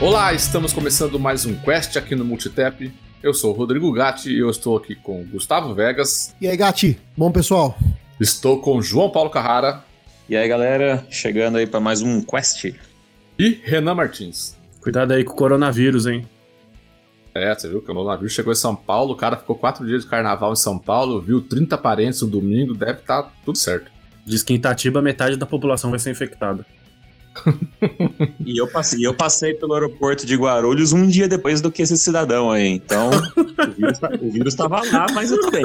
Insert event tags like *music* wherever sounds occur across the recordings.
Olá, estamos começando mais um Quest aqui no Multitap. Eu sou o Rodrigo Gatti e eu estou aqui com Gustavo Vegas. E aí, Gatti? Bom, pessoal? Estou com João Paulo Carrara. E aí, galera? Chegando aí para mais um Quest. E Renan Martins. Cuidado aí com o coronavírus, hein? É, você viu que o coronavírus chegou em São Paulo, o cara ficou quatro dias de carnaval em São Paulo, viu 30 parentes no domingo, deve estar tá tudo certo. Diz que em Itatiba metade da população vai ser infectada. *laughs* e eu passei, eu passei pelo aeroporto de Guarulhos um dia depois do que esse cidadão aí. Então, *laughs* o vírus estava lá, mas eu tô bem.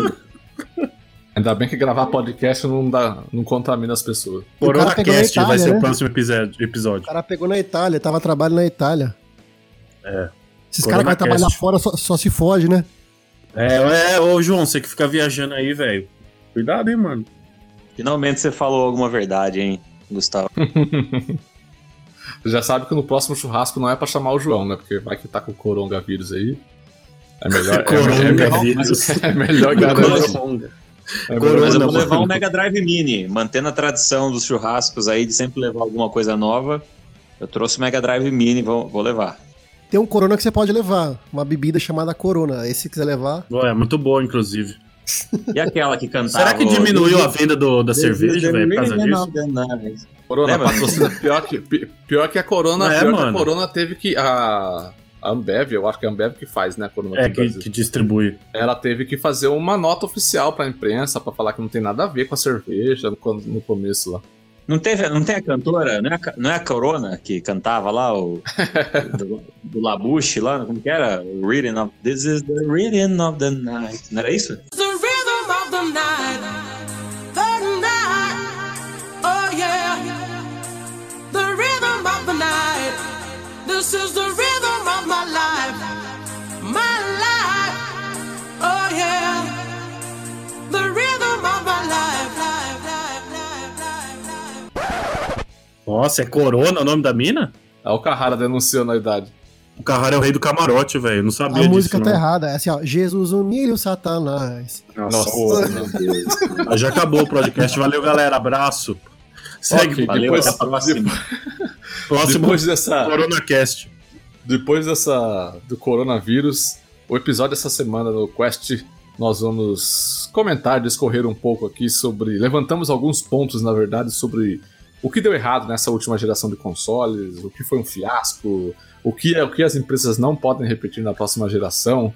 Ainda bem que gravar podcast não, dá, não contamina as pessoas. CoronaCast vai ser né? o próximo episódio. O cara pegou na Itália, tava trabalhando na Itália. É. Esses caras que vão trabalhar fora só, só, se foge, né? É, é, ô João, você que fica viajando aí, velho. Cuidado, hein, mano. Finalmente você falou alguma verdade, hein, Gustavo. *laughs* já sabe que no próximo churrasco não é pra chamar o João, né? Porque vai que tá com o coronavírus aí. É melhor. coronavírus. É, é, é melhor *laughs* garantir. É Mas eu vou levar um Mega Drive Mini, mantendo a tradição dos churrascos aí de sempre levar alguma coisa nova. Eu trouxe o Mega Drive Mini, vou, vou levar. Tem um Corona que você pode levar, uma bebida chamada Corona. Esse se quiser levar. É muito boa, inclusive. E aquela que cantava? Será que diminuiu a venda do, da cerveja, velho, por causa disso? Corona patrocina pior que, pior que a Corona, é, pior mano. que a Corona teve que. A, a Ambev, eu acho que é a Ambev que faz, né? Corona é, que, que, distribui. Ela teve que fazer uma nota oficial pra imprensa pra falar que não tem nada a ver com a cerveja no, no começo lá. Não, teve, não tem a cantora, não é a, não é a Corona que cantava lá, o *laughs* do, do Labuche lá, como que era? O Reading of. This is the Reading of the Night. Não era isso? Nossa, é Corona o nome da mina? É o Carrara denunciando a idade. O Carrara é o rei do camarote, velho. Não sabia disso. A música tá não. errada. É assim, ó. Jesus humilha o Satanás. Nossa, Nossa. meu Deus. Já acabou o podcast. Valeu, galera. Abraço. Segue. Okay, Valeu, depois, até a próxima. *laughs* Próximo depois dessa... CoronaCast. Depois dessa... do coronavírus, o episódio dessa semana do Quest, nós vamos comentar, discorrer um pouco aqui sobre... Levantamos alguns pontos, na verdade, sobre o que deu errado nessa última geração de consoles, o que foi um fiasco, o que, é, o que as empresas não podem repetir na próxima geração.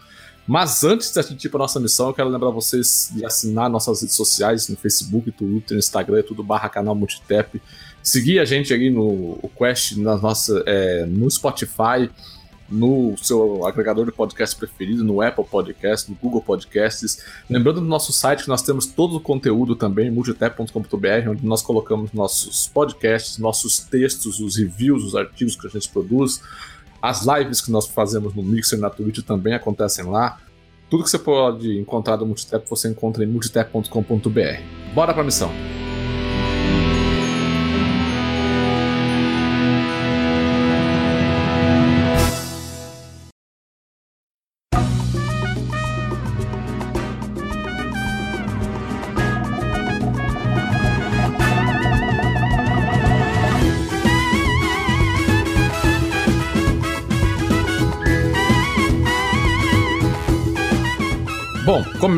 Mas antes da gente ir para nossa missão, eu quero lembrar vocês de assinar nossas redes sociais no Facebook, Twitter, Instagram, tudo barra canal Multitap. Seguir a gente aí no Quest, na nossa, é, no Spotify, no seu agregador de podcast preferido, no Apple Podcast, no Google Podcasts. Lembrando do nosso site que nós temos todo o conteúdo também, multitep.com.br, onde nós colocamos nossos podcasts, nossos textos, os reviews, os artigos que a gente produz. As lives que nós fazemos no Mixer e na Twitch também acontecem lá. Tudo que você pode encontrar do Multitep você encontra em multitep.com.br. Bora para a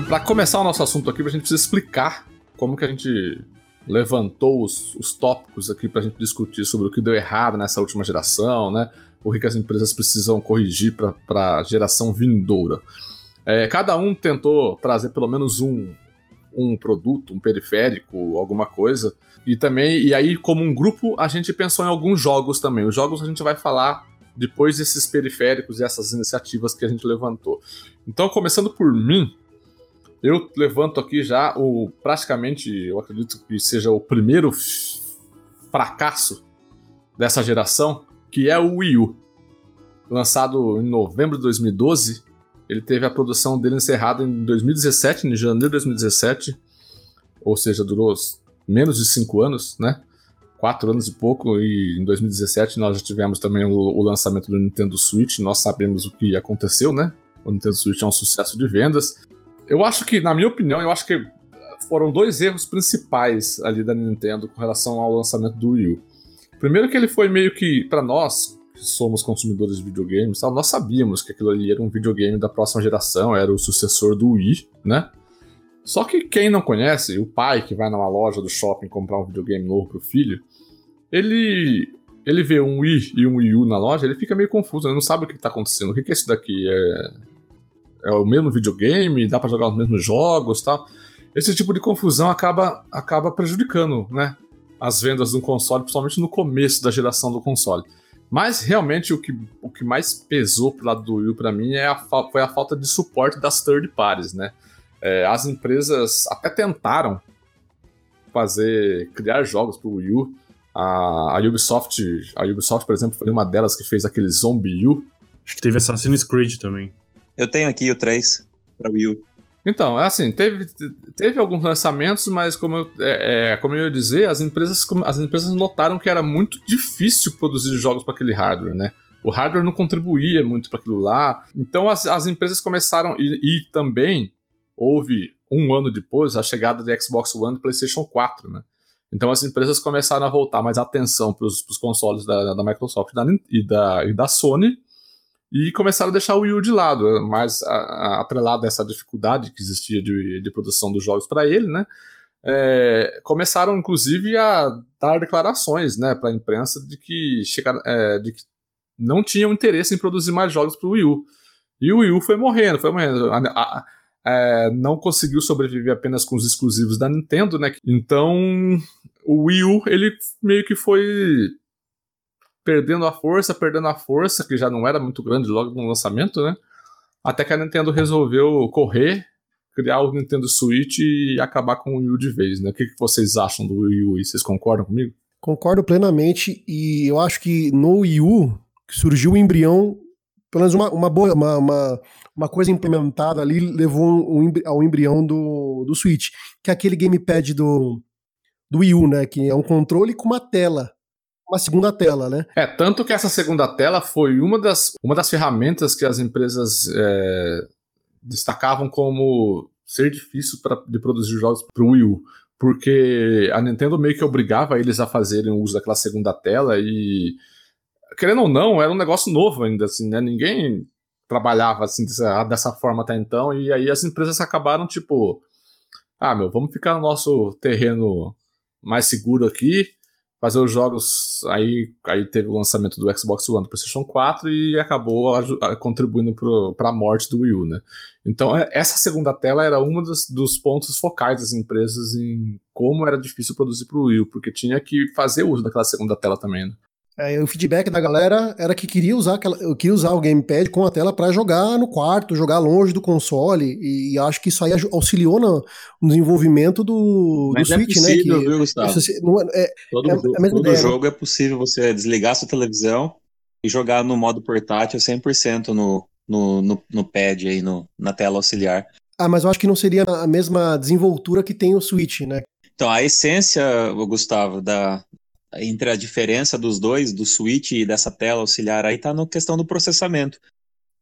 para começar o nosso assunto aqui, a gente precisa explicar como que a gente levantou os, os tópicos aqui para a gente discutir sobre o que deu errado nessa última geração, né? O que as empresas precisam corrigir para a geração vindoura. É, cada um tentou trazer pelo menos um, um produto, um periférico, alguma coisa. E também, e aí, como um grupo, a gente pensou em alguns jogos também. Os jogos a gente vai falar depois desses periféricos e essas iniciativas que a gente levantou. Então, começando por mim, eu levanto aqui já o praticamente, eu acredito que seja o primeiro fracasso dessa geração, que é o Wii U. Lançado em novembro de 2012, ele teve a produção dele encerrada em 2017, em janeiro de 2017. ou seja, durou menos de cinco anos, né? Quatro anos e pouco, e em 2017 nós já tivemos também o, o lançamento do Nintendo Switch, nós sabemos o que aconteceu, né? O Nintendo Switch é um sucesso de vendas. Eu acho que, na minha opinião, eu acho que foram dois erros principais ali da Nintendo com relação ao lançamento do Wii U. Primeiro que ele foi meio que, para nós, que somos consumidores de videogames, tal, nós sabíamos que aquilo ali era um videogame da próxima geração, era o sucessor do Wii, né? Só que quem não conhece, o pai que vai numa loja do shopping comprar um videogame novo pro filho, ele ele vê um Wii e um Wii U na loja, ele fica meio confuso, ele não sabe o que está acontecendo. O que é isso daqui? É, é o mesmo videogame? Dá para jogar os mesmos jogos tal? Esse tipo de confusão acaba, acaba prejudicando né, as vendas do console, principalmente no começo da geração do console. Mas realmente o que, o que mais pesou pro lado do Wii para mim é a, foi a falta de suporte das third parties, né? É, as empresas até tentaram fazer criar jogos para o Wii U. A, a, Ubisoft, a Ubisoft, por exemplo, foi uma delas que fez aquele Zombie U. Acho que teve Assassin's Creed também. Eu tenho aqui o 3 para Wii U. Então, é assim, teve, teve alguns lançamentos, mas como eu, é, é, como eu ia dizer, as empresas, as empresas notaram que era muito difícil produzir jogos para aquele hardware, né? O hardware não contribuía muito para aquilo lá. Então as, as empresas começaram, e, e também houve um ano depois a chegada do Xbox One e PlayStation 4, né? Então as empresas começaram a voltar mais atenção para os consoles da, da Microsoft da, e, da, e da Sony e começaram a deixar o Wii U de lado, mas atrelado a essa dificuldade que existia de, de produção dos jogos para ele, né? É, começaram inclusive a dar declarações, né, para a imprensa de que, é, de que não tinham interesse em produzir mais jogos para o Wii U. E o Wii U foi morrendo, foi morrendo. A, a, é, não conseguiu sobreviver apenas com os exclusivos da Nintendo, né? Então o Wii U ele meio que foi perdendo a força, perdendo a força, que já não era muito grande logo no lançamento, né? Até que a Nintendo resolveu correr, criar o Nintendo Switch e acabar com o Wii U de vez, né? O que, vocês acham do Wii U? Vocês concordam comigo? Concordo plenamente e eu acho que no Wii U surgiu o embrião, pelo menos uma, uma boa, uma, uma, uma coisa implementada ali levou ao embrião do, do Switch, que é aquele gamepad do, do Wii U, né? Que é um controle com uma tela uma segunda tela, né? É, tanto que essa segunda tela foi uma das, uma das ferramentas que as empresas é, destacavam como ser difícil pra, de produzir jogos para o Wii U. Porque a Nintendo meio que obrigava eles a fazerem uso daquela segunda tela e, querendo ou não, era um negócio novo ainda, assim, né? Ninguém trabalhava assim dessa, dessa forma até então, e aí as empresas acabaram, tipo, ah, meu, vamos ficar no nosso terreno mais seguro aqui, fazer os jogos. Aí, aí teve o lançamento do Xbox One do PlayStation 4 e acabou contribuindo para a morte do Wii U, né? Então, é, essa segunda tela era um dos, dos pontos focais das empresas em como era difícil produzir para o Wii U, porque tinha que fazer uso daquela segunda tela também, né? É, o feedback da galera era que queria usar, aquela, queria usar o gamepad com a tela para jogar no quarto, jogar longe do console, e, e acho que isso aí auxiliou no, no desenvolvimento do, Mas do é Switch, possível, né? Que, viu, Gustavo? Isso, não, é, todo é, todo ideia, né? jogo né? é possível você desligar sua televisão e jogar no modo portátil 100% no, no, no, no pad aí, no, na tela auxiliar. Ah, mas eu acho que não seria a mesma desenvoltura que tem o Switch, né? Então, a essência, Gustavo, da, entre a diferença dos dois, do switch e dessa tela auxiliar aí, tá na questão do processamento.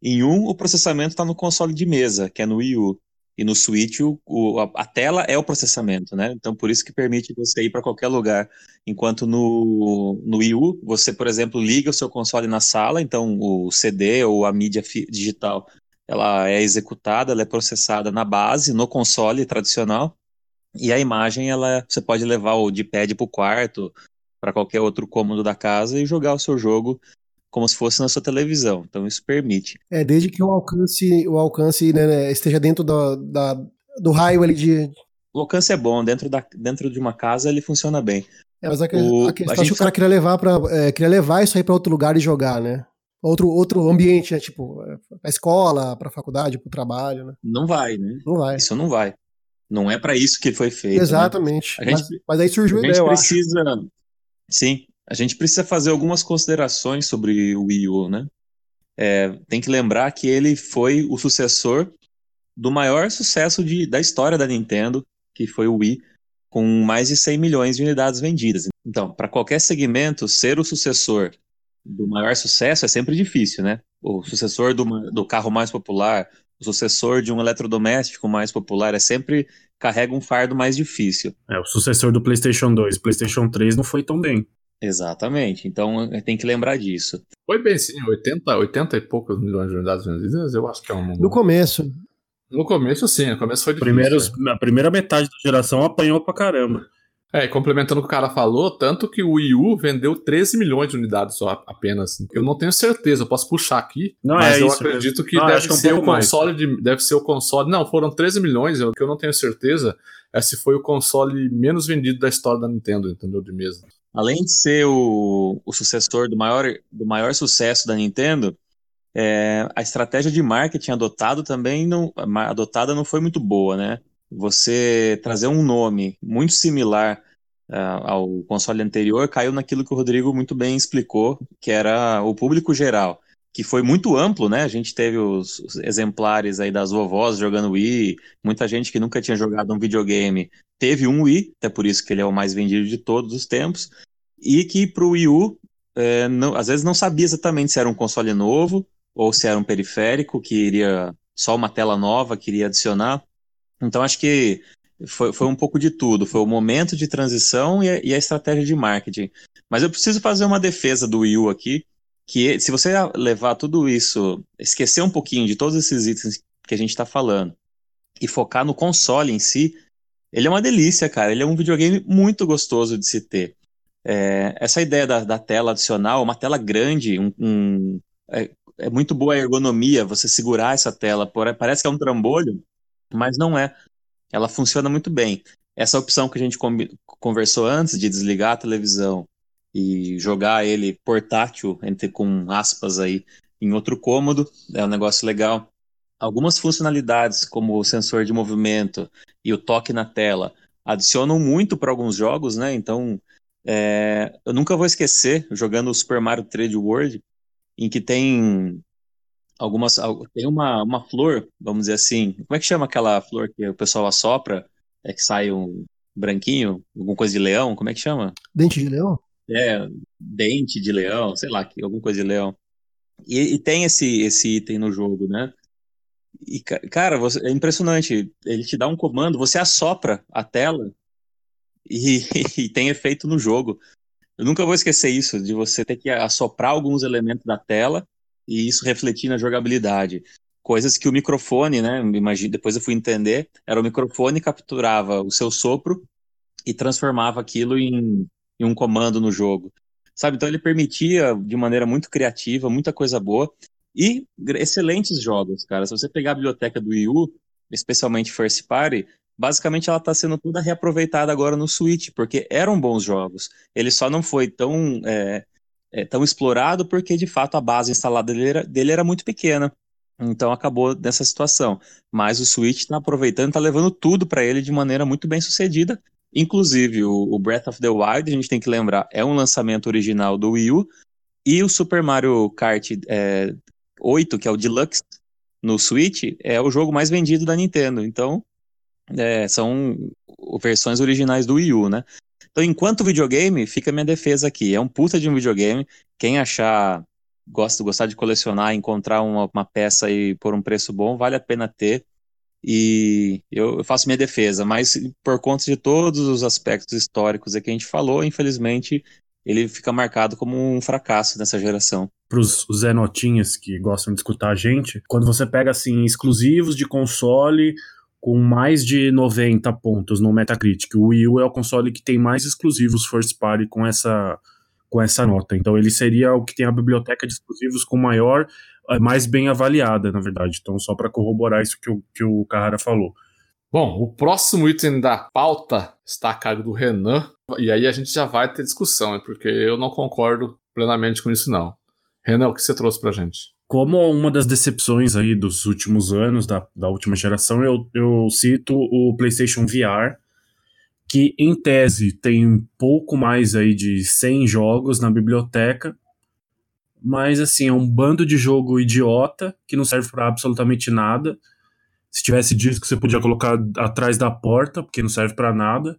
Em um, o processamento está no console de mesa, que é no Wii U. E no Switch, o, o, a, a, tela é o processamento, né? Então, por isso que permite você ir para qualquer lugar. Enquanto no, no Wii U, você, por exemplo, liga o seu console na sala, então o CD ou a mídia digital, ela é executada, ela é processada na base, no console tradicional, e a imagem, ela você pode levar o de pad para o quarto, para qualquer outro cômodo da casa e jogar o seu jogo como se fosse na sua televisão. Então isso permite. É, desde que o alcance, o alcance né, né esteja dentro do, da, do raio ali de. O alcance é bom, dentro, da, dentro de uma casa ele funciona bem. É, mas a, o, a questão a é que o cara queria levar, pra, é, queria levar isso aí para outro lugar e jogar, né? Outro, outro ambiente, né? Tipo, é, pra escola, pra faculdade, pro trabalho, né? Não vai, né? Não vai. Isso não vai. Não é para isso que foi feito. Né? Exatamente. Né? Gente, mas, mas, aí surgiu a ideia, gente precisa, Sim, a gente precisa fazer algumas considerações sobre o Wii U, né? É, tem que lembrar que ele foi o sucessor do maior sucesso de, da história da Nintendo, que foi o Wii. com mais de 100 milhões de unidades vendidas. Então, para qualquer segmento, ser o sucessor do maior sucesso é sempre difícil, né? O sucessor do, do carro mais popular, o sucessor de um eletrodoméstico mais popular é sempre carrega um fardo mais difícil. É, o sucessor do PlayStation 2, PlayStation 3 não foi tão bem. Exatamente, então tem que lembrar disso. Foi bem sim, 80, 80 e poucos milhões de unidades vendidas, eu acho que é um No começo. No começo sim, no começo foi difícil. Primeiros, A primeira metade da geração apanhou pra caramba. É, complementando o que o cara falou, tanto que o Wii U vendeu 13 milhões de unidades só apenas. Eu não tenho certeza, eu posso puxar aqui, não, mas é eu isso acredito que Não, deve que é um ser o console de, deve ser o console. Não, foram 13 milhões, o que eu não tenho certeza é se foi o console menos vendido da história da Nintendo, entendeu? De mesa. Além de ser o, o sucessor do maior, do maior sucesso da Nintendo, é, a estratégia de marketing adotado também não, adotada não foi muito boa, né? Você trazer um nome muito similar ah, ao console anterior caiu naquilo que o Rodrigo muito bem explicou, que era o público geral, que foi muito amplo, né? A gente teve os, os exemplares aí das vovós jogando Wii, muita gente que nunca tinha jogado um videogame teve um Wii, até por isso que ele é o mais vendido de todos os tempos, e que para o Wii U, é, não- às vezes não sabia exatamente se era um console novo ou se era um periférico que iria só uma tela nova que iria adicionar. Então acho que foi, foi um pouco de tudo, foi o momento de transição e a, e a estratégia de marketing. Mas eu preciso fazer uma defesa do Wii U aqui, que se você levar tudo isso, esquecer um pouquinho de todos esses itens que a gente está falando e focar no console em si, ele é uma delícia, cara. Ele é um videogame muito gostoso de se ter. É, essa ideia da, da tela adicional, uma tela grande, um, um- é, é muito boa a ergonomia, você segurar essa tela. por- Parece que é um trambolho, mas não é. Ela funciona muito bem. Essa opção que a gente conversou antes de desligar a televisão e jogar ele portátil, entre com aspas aí, em outro cômodo, é um negócio legal. Algumas funcionalidades, como o sensor de movimento e o toque na tela, adicionam muito para alguns jogos, né? Então, é, eu nunca vou esquecer jogando o Super Mario 3D World, em que tem algumas al- tem uma, uma flor, vamos dizer assim. Como é que chama aquela flor que o pessoal assopra, é que sai um branquinho, alguma coisa de leão? Como é que chama? Dente de leão? É, dente de leão, sei lá, que- alguma coisa de leão. E, e tem esse, esse item no jogo, né? E, ca- cara, você- é impressionante. Ele te dá um comando, você assopra a tela e, *laughs* e tem efeito no jogo. Eu nunca vou esquecer isso, de você ter que assoprar alguns elementos da tela e isso refletir na jogabilidade. Coisas que o microfone, né? Imagina, depois eu fui entender, era o microfone capturava o seu sopro e transformava aquilo em, em um comando no jogo. Sabe? Então ele permitia, de maneira muito criativa, muita coisa boa. E excelentes jogos, cara. Se você pegar a biblioteca do Wii U, especialmente First Party, basicamente ela está sendo toda reaproveitada agora no Switch, porque eram bons jogos. Ele só não foi tão, é, é, tão explorado porque, de fato, a base instalada dele era, dele era muito pequena. Então acabou nessa situação. Mas o Switch está aproveitando, está levando tudo para ele de maneira muito bem sucedida. Inclusive, o, o Breath of the Wild, a gente tem que lembrar, é um lançamento original do Wii U. E o Super Mario Kart é, 8, que é o Deluxe, no Switch, é o jogo mais vendido da Nintendo. Então, é, são versões originais do Wii U, né? Então, enquanto videogame, fica minha defesa aqui. É um puta de um videogame. Quem achar, gosta, gostar de colecionar, encontrar uma, uma peça aí por um preço bom, vale a pena ter. E eu, faço minha defesa, mas por conta de todos os aspectos históricos que a gente falou, infelizmente, ele fica marcado como um fracasso nessa geração. Pros Zé Notinhas que gostam de escutar a gente, quando você pega assim exclusivos de console com mais de 90 pontos no Metacritic, o Wii U é o console que tem mais exclusivos first party com essa com essa nota. Então ele seria o que tem a biblioteca de exclusivos com maior, eh, mais bem avaliada, na verdade. Então só para corroborar isso que o, que o Carrara falou. Bom, o próximo item da pauta está a cargo do Renan, e aí a gente já vai ter discussão, porque eu não concordo plenamente com isso, não. Renan, o que você trouxe pra gente? Como uma das decepções aí dos últimos anos, da, da última geração, eu, eu cito o PlayStation VR, que em tese tem pouco mais aí de 100 jogos na biblioteca, mas assim, é um bando de jogo idiota que não serve para absolutamente nada. Se tivesse disco, você podia colocar atrás da porta, porque não serve para nada.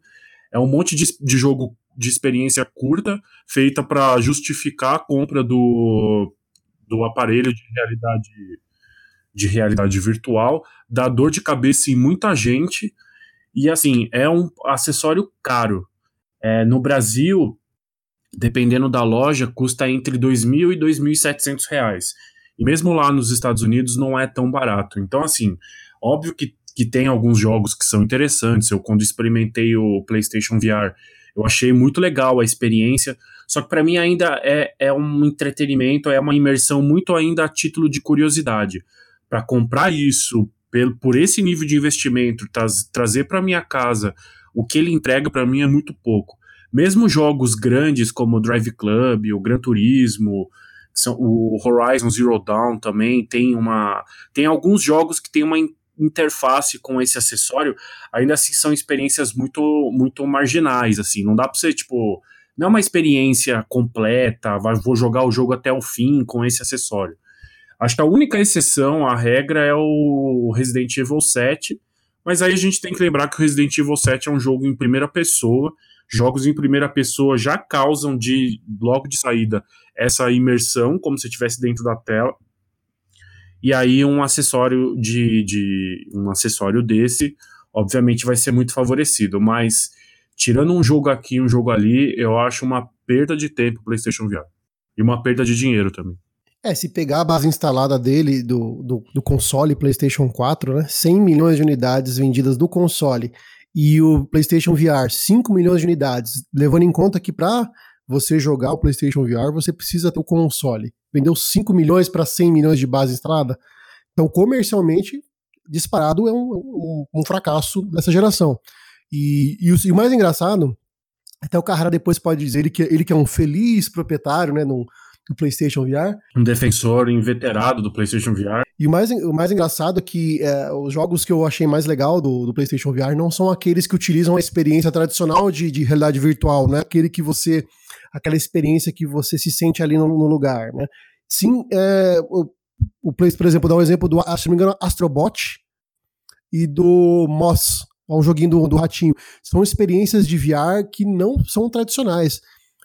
é um monte de, de jogo de experiência curta feita para justificar a compra do, do aparelho de realidade de realidade virtual, dá dor de cabeça em muita gente e assim é um acessório caro. É, no Brasil, dependendo da loja, custa entre R$ 2.000 e 2.700 reais. E mesmo lá nos Estados Unidos não é tão barato. Então, assim, óbvio que, que tem alguns jogos que são interessantes. Eu, quando experimentei o PlayStation VR, eu achei muito legal a experiência, só que para mim ainda é, é um entretenimento, é uma imersão muito ainda a título de curiosidade. Para comprar isso por, por esse nível de investimento, traz, trazer para minha casa o que ele entrega para mim é muito pouco. Mesmo jogos grandes como o Drive Club, o Gran Turismo, o Horizon Zero Dawn também tem uma tem alguns jogos que tem uma interface com esse acessório, ainda assim são experiências muito muito marginais, assim, não dá para você tipo, não é uma experiência completa, vou jogar o jogo até o fim com esse acessório. Acho que a única exceção à regra é o Resident Evil 7, mas aí a gente tem que lembrar que o Resident Evil 7 é um jogo em primeira pessoa. Jogos em primeira pessoa já causam de logo de saída essa imersão, como se estivesse dentro da tela. E aí um acessório de, de um acessório desse, obviamente vai ser muito favorecido, mas tirando um jogo aqui, um jogo ali, eu acho uma perda de tempo o PlayStation VR. E uma perda de dinheiro também. É, se pegar a base instalada dele, do, do, do, console PlayStation 4, né? 100 milhões de unidades vendidas do console e o PlayStation VR, 5 milhões de unidades, levando em conta que para você jogar o PlayStation VR, você precisa ter o console vendeu 5 milhões para 100 milhões de base instalada. Então, comercialmente, disparado é um, um, um fracasso dessa geração. E, e, o, e, o, mais engraçado, até o Carrara depois pode dizer ele que, ele que é um feliz proprietário né, no, do PlayStation VR. Um defensor inveterado do PlayStation VR. E o mais, o mais engraçado é que é, os jogos que eu achei mais legal do, do PlayStation VR não são aqueles que utilizam a experiência tradicional de, de realidade virtual, né? Aquele que você aquela experiência que você se sente ali no, no lugar, né? Sim, é, o, o Play, por exemplo, dá um exemplo do, se não me engano, Astrobot e do Moss, um joguinho do, do ratinho. São experiências de VR que não são tradicionais.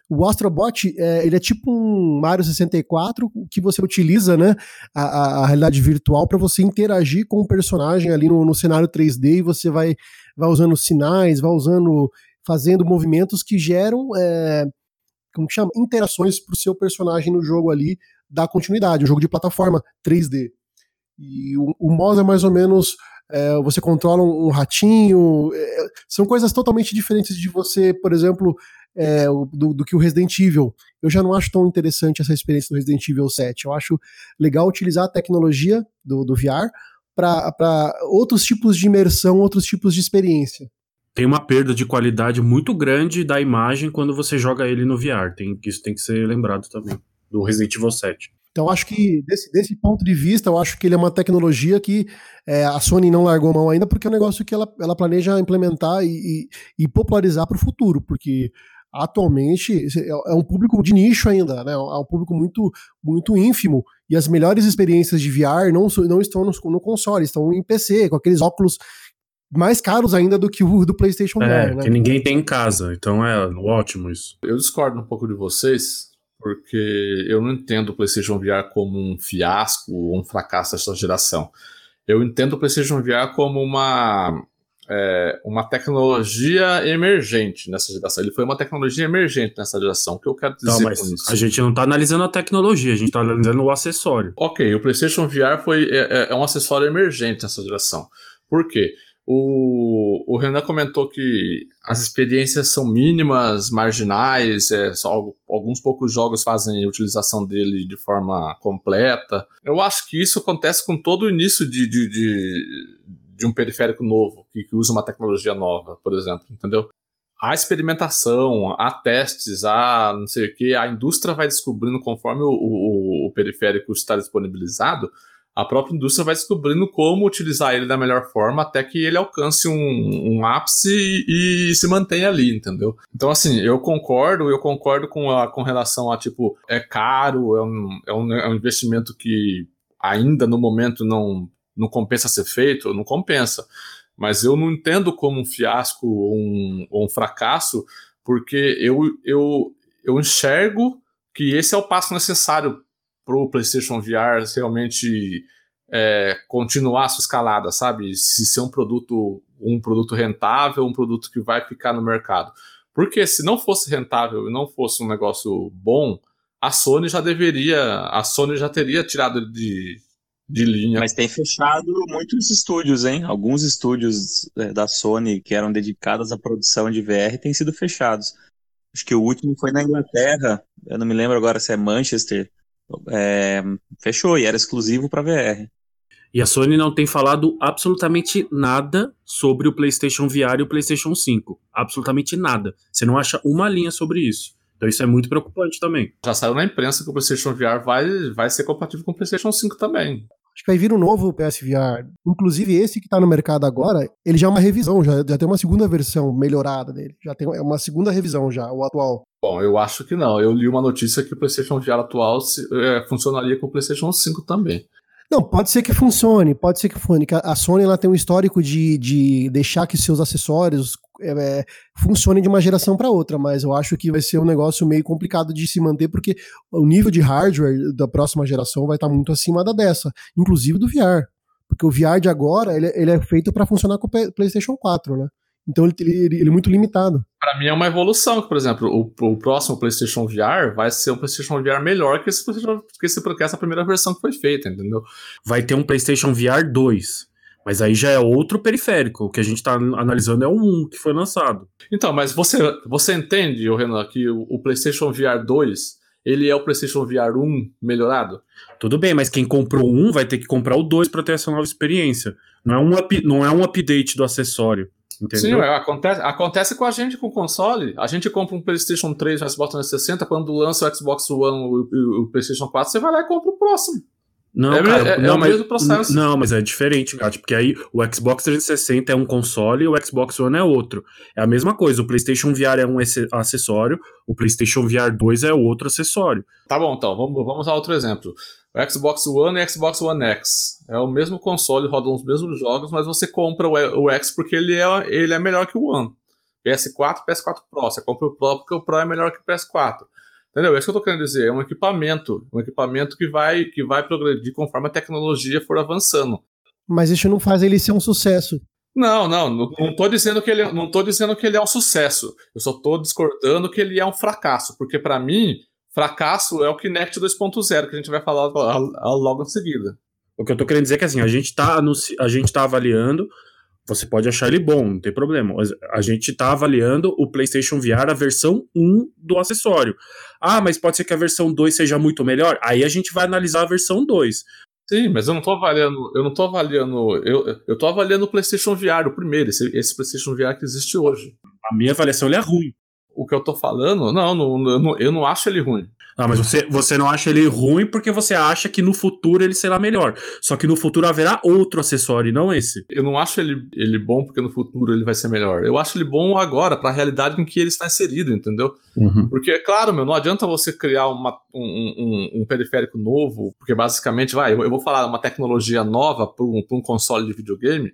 O Astrobot, é, ele é tipo um Mario 64 que você utiliza, né, a, a, realidade virtual para você interagir com o personagem ali no, no, cenário 3D e você vai, vai usando sinais, vai usando, fazendo movimentos que geram é, como que chama? Interações pro seu personagem no jogo ali dar continuidade, um jogo de plataforma 3D. E o, o é mais ou menos. É, você controla um, um ratinho. É, são coisas totalmente diferentes de você, por exemplo, é, do, do, que o Resident Evil. Eu já não acho tão interessante essa experiência do Resident Evil 7. Eu acho legal utilizar a tecnologia do, do VR para outros tipos de imersão, outros tipos de experiência tem uma perda de qualidade muito grande da imagem quando você joga ele no VR. Tem, isso tem que ser lembrado também, do Resident Evil 7. Então, acho que desse, desse ponto de vista, eu acho que ele é uma tecnologia que é, a Sony não largou mão ainda, porque é um negócio que ela, ela planeja implementar e, e, e popularizar para o futuro, porque atualmente é, é um público de nicho ainda, né? É um público muito, muito ínfimo. E as melhores experiências de VR não, não estão no, no console, estão em PC, com aqueles óculos mais caros ainda do que o do PlayStation é, VR, né? que ninguém tem em casa, então é ótimo isso. Eu discordo um pouco de vocês, porque eu não entendo o PlayStation VR como um fiasco ou um fracasso dessa geração. Eu entendo o PlayStation VR como uma é, uma tecnologia emergente nessa geração. Ele foi uma tecnologia emergente nessa geração. O que eu quero dizer não, com isso? A gente não está analisando a tecnologia, a gente está analisando o acessório. Ok, o PlayStation VR foi, é, é, é um acessório emergente nessa geração. Por quê? O, o Renan comentou que as experiências são mínimas, marginais, é, só alguns poucos jogos fazem a utilização dele de forma completa. Eu acho que isso acontece com todo o início de, de, de, de um periférico novo, que, que usa uma tecnologia nova, por exemplo, entendeu? há experimentação, há testes, há não sei o que, a indústria vai descobrindo conforme o, o, o periférico está disponibilizado, a própria indústria vai descobrindo como utilizar ele da melhor forma até que ele alcance um, um ápice e, e, se mantenha ali, entendeu? Então, assim, eu concordo, eu concordo com, a, com relação a, tipo, é caro, é um, é um, é um investimento que ainda no momento não, não compensa ser feito, não compensa. mas eu não entendo como um fiasco ou um, um fracasso, porque eu, eu, eu enxergo que esse é o passo necessário para o PlayStation VR realmente é, continuar a sua escalada, sabe? Se ser um produto, um produto rentável, um produto que vai ficar no mercado. Porque se não fosse rentável e não fosse um negócio bom, a Sony já deveria, a Sony já teria tirado de, de linha. Mas tem fechado muitos estúdios, hein? Alguns estúdios é, da Sony que eram dedicados à produção de VR têm sido fechados. Acho que o último foi na Inglaterra, eu não me lembro agora se é Manchester. É, fechou e era exclusivo para VR. E a Sony não tem falado absolutamente nada sobre o PlayStation VR e o PlayStation 5. Absolutamente nada. Você não acha uma linha sobre isso. Então isso é muito preocupante também. Já saiu na imprensa que o PlayStation VR vai, vai ser compatível com o PlayStation 5 também. Acho que vai vir um novo PSVR. Inclusive, esse que está no mercado agora, ele já é uma revisão, já, já tem uma segunda versão melhorada dele. Já tem uma segunda revisão já, o atual. Bom, eu acho que não. Eu li uma notícia que o PlayStation VR atual se, é, funcionaria com o PlayStation 5 também. Não, pode ser que funcione, pode ser que funcione. A Sony ela tem um histórico de, de deixar que seus acessórios é, é, funcionem de uma geração para outra, mas eu acho que vai ser um negócio meio complicado de se manter, porque o nível de hardware da próxima geração vai estar tá muito acima da dessa, inclusive do VR. Porque o VR de agora ele, ele é feito para funcionar com o PlayStation 4, né? Então ele, ele, ele é muito limitado. Para mim é uma evolução, por exemplo, o, o, próximo PlayStation VR vai ser um PlayStation VR melhor que, esse, que, esse, que essa primeira versão que foi feita, entendeu? Vai ter um PlayStation VR 2. Mas aí já é outro periférico. O que a gente está analisando é o 1 que foi lançado. Então, mas você, você entende, Renan, que o, o PlayStation VR 2 ele é o PlayStation VR 1 melhorado? Tudo bem, mas quem comprou um vai ter que comprar o 2 para ter essa nova experiência. Não é um, up, não é um update do acessório. Entendeu? Sim, é, acontece, acontece com a gente com o console. A gente compra um PlayStation 3 no Xbox 360, quando lança o Xbox One o, o PlayStation 4, você vai lá e compra o próximo. Não, é, cara, é, não, é o mas, mesmo processo. Não, mas é diferente, porque aí o Xbox 360 é um console e o Xbox One é outro. É a mesma coisa, o PlayStation VR é um acessório, o PlayStation VR 2 é outro acessório. Tá bom, então, vamos, vamos a outro exemplo. O Xbox One e Xbox One X. É o mesmo console, rodam os mesmos jogos, mas você compra o, X porque ele é, ele é melhor que o One. PS4, PS4 Pro. Você compra o Pro porque o Pro é melhor que o PS4. Entendeu? É isso que eu tô querendo dizer. É um equipamento. Um equipamento que vai, que vai progredir conforme a tecnologia for avançando. Mas isso não faz ele ser um sucesso. Não, não, não, não tô dizendo que ele, não tô dizendo que ele é um sucesso. Eu só tô discordando que ele é um fracasso, porque para mim Fracasso é o Kinect 2.0, que a gente vai falar logo em seguida. O que eu tô querendo dizer é que assim, a gente tá, a gente tá avaliando, você pode achar ele bom, não tem problema. A gente tá avaliando o PlayStation VR, a versão 1 do acessório. Ah, mas pode ser que a versão 2 seja muito melhor? Aí a gente vai analisar a versão 2. Sim, mas eu não tô avaliando, eu não tô avaliando, eu, eu tô avaliando o PlayStation VR, o primeiro, esse, esse PlayStation VR que existe hoje. A minha avaliação é ruim o que eu tô falando, não, não, eu, não, eu não acho ele ruim. Ah, mas você, você não acha ele ruim porque você acha que no futuro ele será melhor. Só que no futuro haverá outro acessório e não esse. Eu não acho ele, ele bom porque no futuro ele vai ser melhor. Eu acho ele bom agora, para a realidade em que ele está inserido, entendeu? Uhum. Porque, é claro, meu, não adianta você criar uma, um, um, um, periférico novo, porque basicamente, vai, eu, eu vou falar uma tecnologia nova para um, um console de videogame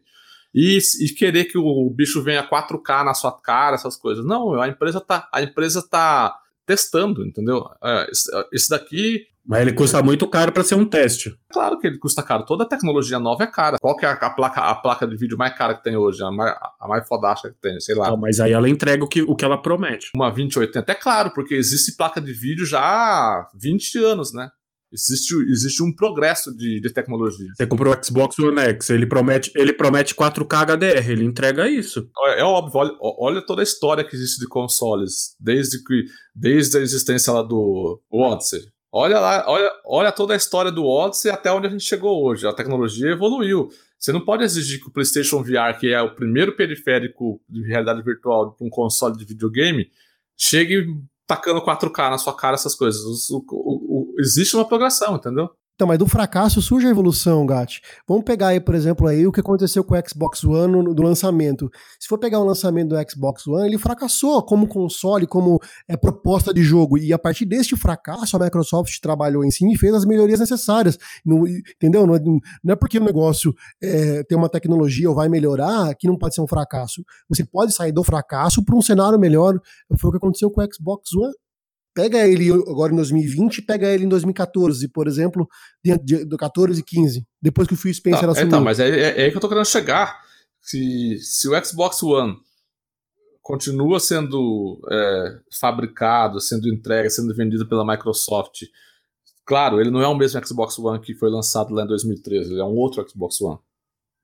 e, e, querer que o bicho venha 4K na sua cara, essas coisas. Não, a empresa tá, a empresa tá testando, entendeu? É, esse daqui. Mas ele custa muito caro para ser um teste. Claro que ele custa caro. Toda tecnologia nova é cara. Qual que é a, placa, a placa de vídeo mais cara que tem hoje? A mais, a mais fodástica que tem, sei lá. Não, mas aí ela entrega o que, o que ela promete. Uma 2080. É claro, porque existe placa de vídeo já há 20 anos, né? Existe, existe um progresso de, de tecnologia. Você comprou o Xbox One X, ele promete, ele promete 4K HDR, ele entrega isso. É, é óbvio, olha, olha, toda a história que existe de consoles, desde, que, desde a existência lá do Odyssey. Olha lá, olha, olha toda a história do Odyssey até onde a gente chegou hoje. A tecnologia evoluiu. Você não pode exigir que o PlayStation VR, que é o primeiro periférico de realidade virtual de um console de videogame, chegue tacando 4K na sua cara, essas coisas. O, o, existe uma progressão, entendeu? Então, mas do fracasso surge a evolução, Gatti. Vamos pegar aí, por exemplo, aí o que aconteceu com o Xbox One do lançamento. Se for pegar o lançamento do Xbox One, ele fracassou como console, como é, proposta de jogo. E a partir deste fracasso, a Microsoft trabalhou em cima e fez as melhorias necessárias. Entendeu? Não é, não é, porque o negócio é, tem uma tecnologia ou vai melhorar que não pode ser um fracasso. Você pode sair do fracasso para um cenário melhor. Foi o que aconteceu com o Xbox One pega ele agora em 2020 e pega ele em 2014, por exemplo, de, do 14 e 15, depois que o Phil Spencer tá, assumiu. Então, mas é, é, é, aí que eu tô querendo chegar. Se, se o Xbox One continua sendo é, fabricado, sendo entregue, sendo vendido pela Microsoft, claro, ele não é o mesmo Xbox One que foi lançado lá em 2013, ele é um outro Xbox One.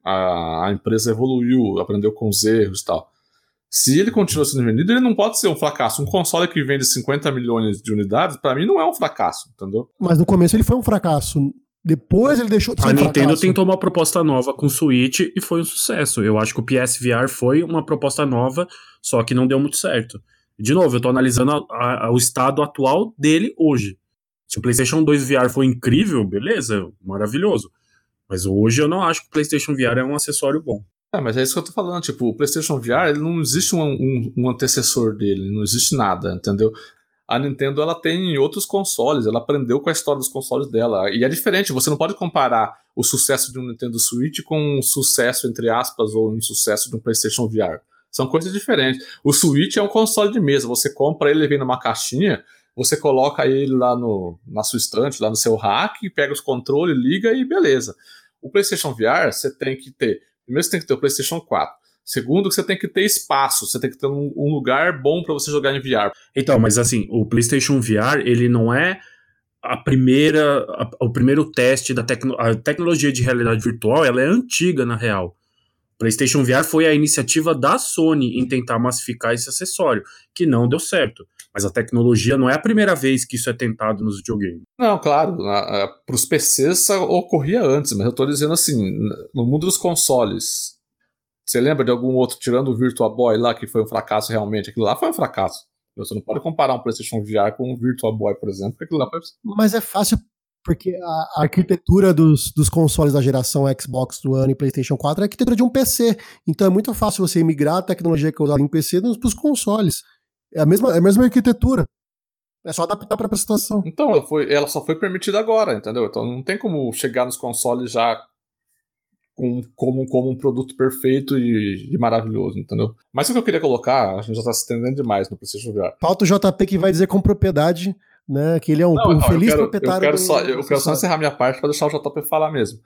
A, a empresa evoluiu, aprendeu com os erros e tal se ele continua sendo vendido, ele não pode ser um fracasso. Um console que vende 50 milhões de unidades, para mim, não é um fracasso, entendeu? Mas no começo ele foi um fracasso. Depois ele deixou de ser A Nintendo fracasso. tentou uma proposta nova com o Switch e foi um sucesso. Eu acho que o PSVR foi uma proposta nova, só que não deu muito certo. De novo, eu tô analisando a, a, o estado atual dele hoje. Se o PlayStation 2 VR foi incrível, beleza, maravilhoso. Mas hoje eu não acho que o PlayStation VR é um acessório bom. É, mas é isso que eu tô falando. Tipo, o PlayStation VR, ele não existe um, um, um, antecessor dele, não existe nada, entendeu? A Nintendo, ela tem outros consoles, ela aprendeu com a história dos consoles dela. E é diferente, você não pode comparar o sucesso de um Nintendo Switch com o sucesso, entre aspas, ou um sucesso de um PlayStation VR. São coisas diferentes. O Switch é um console de mesa, você compra ele, ele vem numa caixinha, você coloca ele lá no, na sua estante, lá no seu rack, pega os controles, liga e beleza. O PlayStation VR, você tem que ter Primeiro você tem que ter o PlayStation 4. Segundo, você tem que ter espaço, você tem que ter um, um lugar bom para você jogar em VR. Então, mas assim, o PlayStation VR, ele não é a primeira, a, o primeiro teste da tecno, a tecnologia de realidade virtual, ela é antiga na real. O PlayStation VR foi a iniciativa da Sony em tentar massificar esse acessório, que não deu certo. Mas a tecnologia não é a primeira vez que isso é tentado nos videogames. Não, claro, para os PCs ocorria antes, mas eu estou dizendo assim, no mundo dos consoles, você lembra de algum outro, tirando o Virtual Boy lá, que foi um fracasso realmente? Aquilo lá foi um fracasso. Você não pode comparar um PlayStation VR com um Virtual Boy, por exemplo, porque aquilo lá foi. Mas é fácil porque a arquitetura dos, dos consoles da geração Xbox One e PlayStation 4 é a arquitetura de um PC. Então é muito fácil você migrar a tecnologia que é usada em PC para os consoles. É a mesma, é a mesma arquitetura. É só adaptar para a situação. Então, ela, foi, ela só foi permitida agora, entendeu? Então não tem como chegar nos consoles já com, como, como um produto perfeito e, e, maravilhoso, entendeu? Mas o que eu queria colocar, a gente já está se estendendo demais no PlayStation VR. Falta o JP que vai dizer com propriedade, né? Que ele é um, não, não, feliz eu quero, proprietário. Eu quero, só, eu quero só encerrar minha parte para deixar o JP falar mesmo.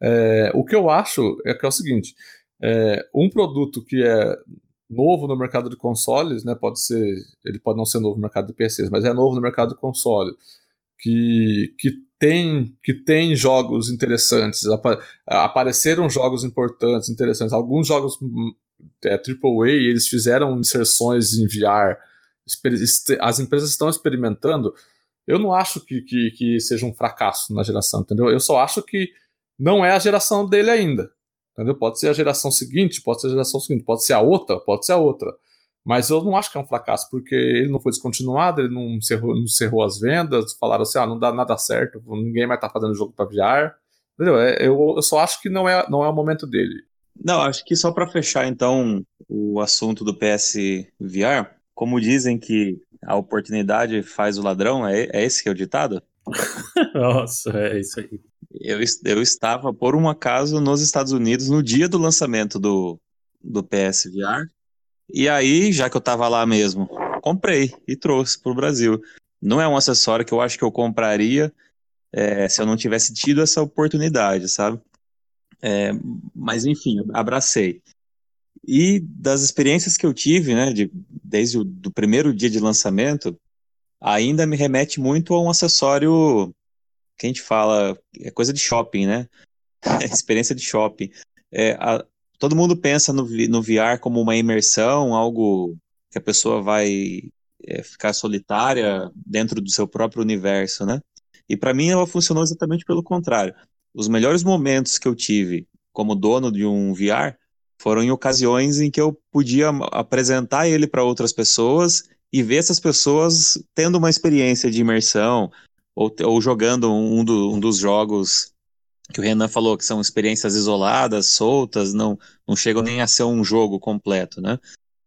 É, o que eu acho é que é o seguinte: é, um produto que é novo no mercado de consoles, né? Pode ser, ele pode não ser novo no mercado de PCs, mas é novo no mercado de console, que, que tem que tem jogos interessantes, apareceram jogos importantes, interessantes. Alguns jogos hum, é, AAA, eles fizeram inserções em VR. As empresas estão experimentando. Eu não acho que, que, que seja um fracasso na geração, entendeu? Eu só acho que não é a geração dele ainda. Entendeu? Pode ser a geração seguinte, pode ser a geração seguinte, pode ser a outra, pode ser a outra. Mas eu não acho que é um fracasso, porque ele não foi descontinuado, ele não encerrou, não encerrou as vendas, falaram assim, ah, não dá nada certo, ninguém mais tá fazendo jogo para VR. Entendeu? É, eu, eu só acho que não é, não é o momento dele. Não, acho que só para fechar então o assunto do PS VR, como dizem que a oportunidade faz o ladrão, é, é esse que é o ditado? *laughs* Nossa, é isso aí. Eu, eu estava, por um acaso, nos Estados Unidos no dia do lançamento do, do PSVR. E aí, já que eu estava lá mesmo, comprei e trouxe para o Brasil. Não é um acessório que eu acho que eu compraria é, se eu não tivesse tido essa oportunidade, sabe? É, mas enfim, abracei. E das experiências que eu tive, né, de, desde o do primeiro dia de lançamento, ainda me remete muito a um acessório que a gente fala, é coisa de shopping, né? *laughs* É experiência de shopping. É, a, todo mundo pensa no, no VR como uma imersão, algo que a pessoa vai é, ficar solitária dentro do seu próprio universo, né? E para mim ela funcionou exatamente pelo contrário. Os melhores momentos que eu tive como dono de um VR foram em ocasiões em que eu podia apresentar ele para outras pessoas e ver essas pessoas tendo uma experiência de imersão, ou, ou jogando um, do, um dos jogos que o Renan falou que são experiências isoladas, soltas, não, não chegam nem a ser um jogo completo, né?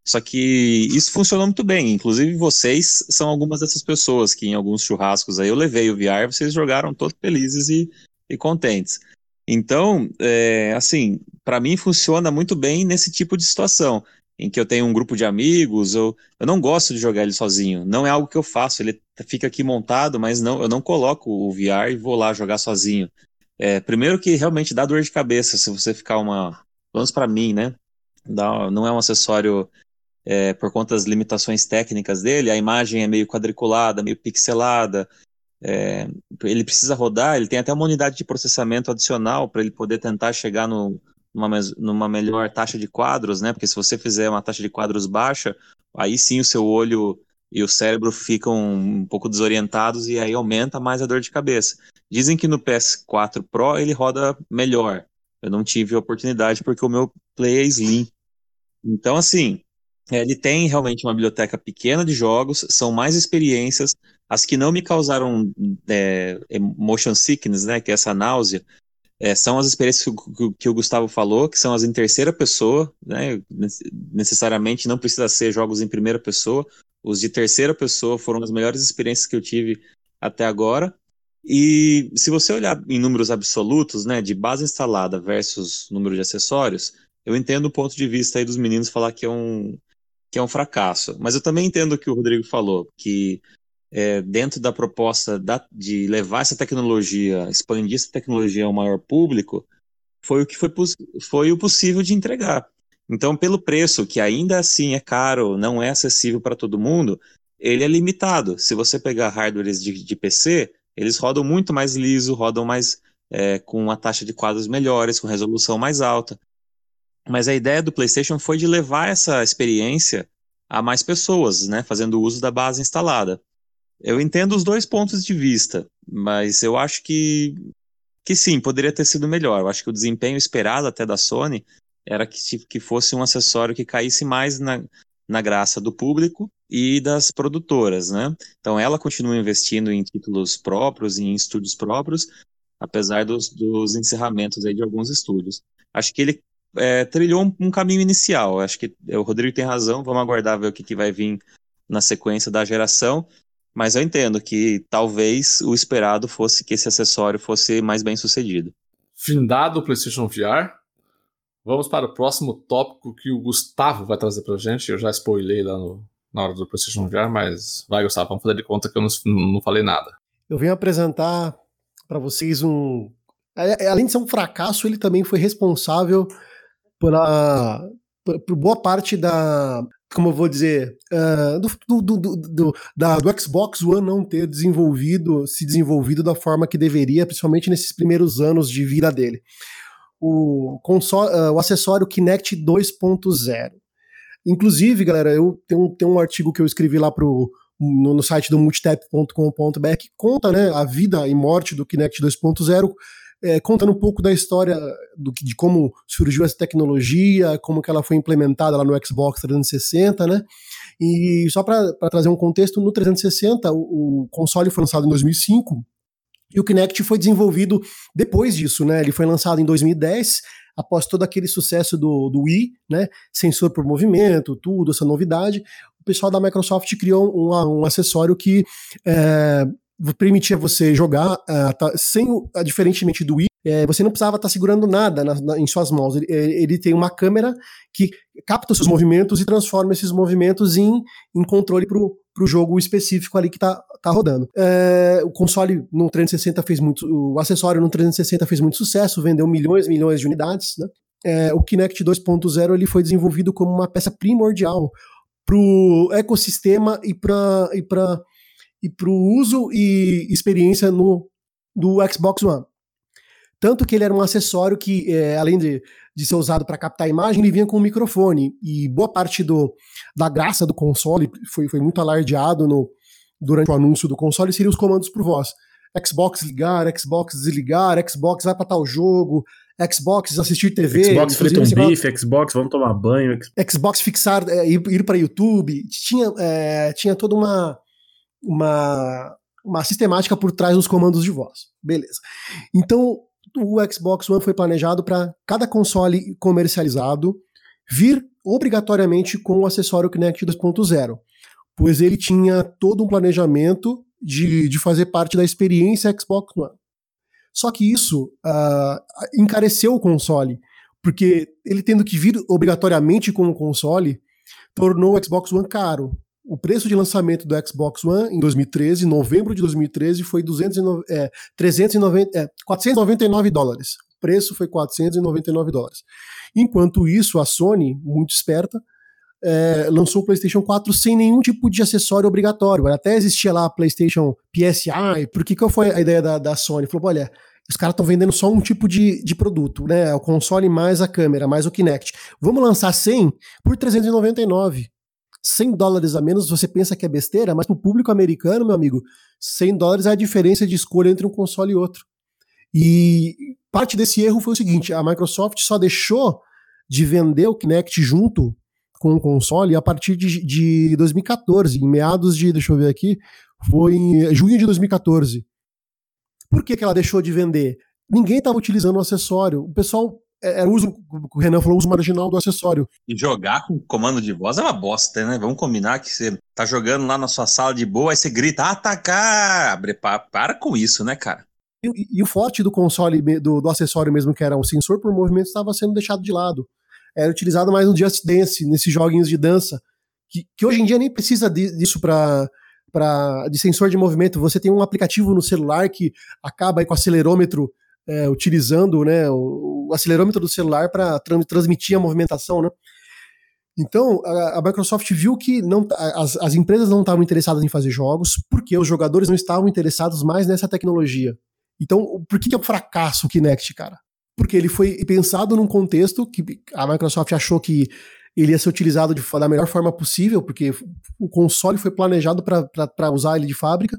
Só que isso funcionou muito bem. Inclusive, vocês são algumas dessas pessoas que em alguns churrascos aí eu levei o VR, vocês jogaram todos felizes e, e contentes. Então, é, assim, para mim funciona muito bem nesse tipo de situação, em que eu tenho um grupo de amigos, eu, eu não gosto de jogar ele sozinho, não é algo que eu faço, ele fica aqui montado, mas não, eu não coloco o VR e vou lá jogar sozinho. É, primeiro que realmente dá dor de cabeça se você ficar uma. Pelo menos para mim, né? Dá, não é um acessório é, por conta das limitações técnicas dele, a imagem é meio quadriculada, meio pixelada. É, ele precisa rodar, ele tem até uma unidade de processamento adicional para ele poder tentar chegar no, numa, numa melhor taxa de quadros, né? Porque se você fizer uma taxa de quadros baixa, aí sim o seu olho e o cérebro ficam um pouco desorientados e aí aumenta mais a dor de cabeça. Dizem que no PS4 Pro ele roda melhor. Eu não tive a oportunidade porque o meu Play é Slim. Então, assim, ele tem realmente uma biblioteca pequena de jogos, são mais experiências. As que não me causaram é, motion sickness, né, que é essa náusea, é, são as experiências que, que, o Gustavo falou, que são as em terceira pessoa, né, necessariamente não precisa ser jogos em primeira pessoa. Os de terceira pessoa foram as melhores experiências que eu tive até agora. E se você olhar em números absolutos, né, de base instalada versus número de acessórios, eu entendo o ponto de vista aí dos meninos falar que é um, que é um fracasso. Mas eu também entendo o que o Rodrigo falou, que é, dentro da proposta da, de levar essa tecnologia, expandir essa tecnologia ao maior público, foi o que foi, foi o possível de entregar. Então, pelo preço, que ainda assim é caro, não é acessível para todo mundo, ele é limitado. Se você pegar hardwares de, de PC, eles rodam muito mais liso, rodam mais é, com uma taxa de quadros melhores, com resolução mais alta. Mas a ideia do PlayStation foi de levar essa experiência a mais pessoas, né, fazendo uso da base instalada. Eu entendo os dois pontos de vista, mas eu acho que, que sim, poderia ter sido melhor. Eu acho que o desempenho esperado até da Sony era que, que fosse um acessório que caísse mais na, na graça do público e das produtoras, né? Então ela continua investindo em títulos próprios, em estúdios próprios, apesar dos, dos encerramentos aí de alguns estúdios. Acho que ele é, trilhou um, um, caminho inicial. Acho que o Rodrigo tem razão. Vamos aguardar ver o que, que vai vir na sequência da geração. Mas eu entendo que talvez o esperado fosse que esse acessório fosse mais bem sucedido. Findado o PlayStation VR, vamos para o próximo tópico que o Gustavo vai trazer para gente. Eu já spoilei lá no, na hora do PlayStation VR, mas vai, Gustavo, vamos fazer de conta que eu não, não falei nada. Eu venho apresentar para vocês um. Além de ser um fracasso, ele também foi responsável pela, por boa parte da, como eu vou dizer, uh, do, do, do, do, da, do Xbox One não ter desenvolvido, se desenvolvido da forma que deveria, principalmente nesses primeiros anos de vida dele. O, console, uh, o acessório Kinect 2.0. Inclusive, galera, eu tenho, tenho um artigo que eu escrevi lá pro, no, no site do multitap.com.br que conta né, a vida e morte do Kinect 2.0 é, contando um pouco da história do, de como surgiu essa tecnologia, como que ela foi implementada lá no Xbox 360, né? E só para trazer um contexto, no 360 o, o console foi lançado em 2005 e o Kinect foi desenvolvido depois disso, né? Ele foi lançado em 2010 após todo aquele sucesso do, do Wii, né? Sensor por movimento, tudo, essa novidade. O pessoal da Microsoft criou um, um acessório que é, permitia você jogar uh, tá, sem, uh, diferentemente do Wii, é, você não precisava estar tá segurando nada na, na, em suas mãos. Ele, ele, tem uma câmera que capta os seus movimentos e transforma esses movimentos em, em controle para o jogo específico ali que está tá rodando. É, o console no 360 fez muito, o acessório no 360 fez muito sucesso, vendeu milhões e milhões de unidades. Né? É, o Kinect 2.0 ele foi desenvolvido como uma peça primordial para o ecossistema e para e para o uso e experiência no do Xbox One. Tanto que ele era um acessório que, é, além de, de ser usado para captar a imagem, ele vinha com um microfone. E boa parte do, da graça do console foi, foi muito alardeado no, durante o anúncio do console, seriam os comandos por voz. Xbox ligar, Xbox desligar, Xbox vai para tal jogo, Xbox assistir TV. Xbox frita um bife, Xbox vamos tomar banho. Xbox fixar, é, ir, ir para YouTube. Tinha, é, tinha toda uma, uma uma sistemática por trás dos comandos de voz. Beleza. Então, o Xbox One foi planejado para cada console comercializado vir obrigatoriamente com o acessório Kinect 2.0, pois ele tinha todo um planejamento de, de fazer parte da experiência Xbox One. Só que isso uh, encareceu o console, porque ele tendo que vir obrigatoriamente com o console, tornou o Xbox One caro. O preço de lançamento do Xbox One em 2013, novembro de 2013, foi 209, é, 390, é, 499 dólares. O preço foi 499 dólares. Enquanto isso, a Sony, muito esperta, é, lançou o PlayStation 4 sem nenhum tipo de acessório obrigatório. Até existia lá a PlayStation PSI. Por que, que foi a ideia da, da Sony? Falou: olha, os caras estão vendendo só um tipo de, de produto, né? O console mais a câmera, mais o Kinect. Vamos lançar 100 por 399. 100 dólares a menos, você pensa que é besteira, mas para o público americano, meu amigo, 100 dólares é a diferença de escolha entre um console e outro. E parte desse erro foi o seguinte: a Microsoft só deixou de vender o Kinect junto com o console a partir de, de 2014, em meados de, deixa eu ver aqui, foi em junho de 2014. Por que, que ela deixou de vender? Ninguém estava utilizando o acessório. O pessoal era é, é uso, o Renan falou, uso marginal do acessório. E jogar com comando de voz é uma bosta, né? Vamos combinar que você tá jogando lá na sua sala de boa, aí você grita, atacar! Abre, para, para com isso, né, cara? E, e, o forte do console, do, do acessório mesmo, que era um sensor por movimento, estava sendo deixado de lado era utilizado mais no Just Dance, nesses joguinhos de dança, que, que hoje em dia nem precisa disso para para de sensor de movimento. Você tem um aplicativo no celular que acaba com o acelerômetro é, utilizando né, o, acelerômetro do celular para transmitir a movimentação, né? Então, a, a, Microsoft viu que não, as, as empresas não estavam interessadas em fazer jogos porque os jogadores não estavam interessados mais nessa tecnologia. Então, por que, que é um fracasso o Kinect, cara? porque ele foi pensado num contexto que a Microsoft achou que ele ia ser utilizado de, da melhor forma possível, porque o console foi planejado para usar ele de fábrica.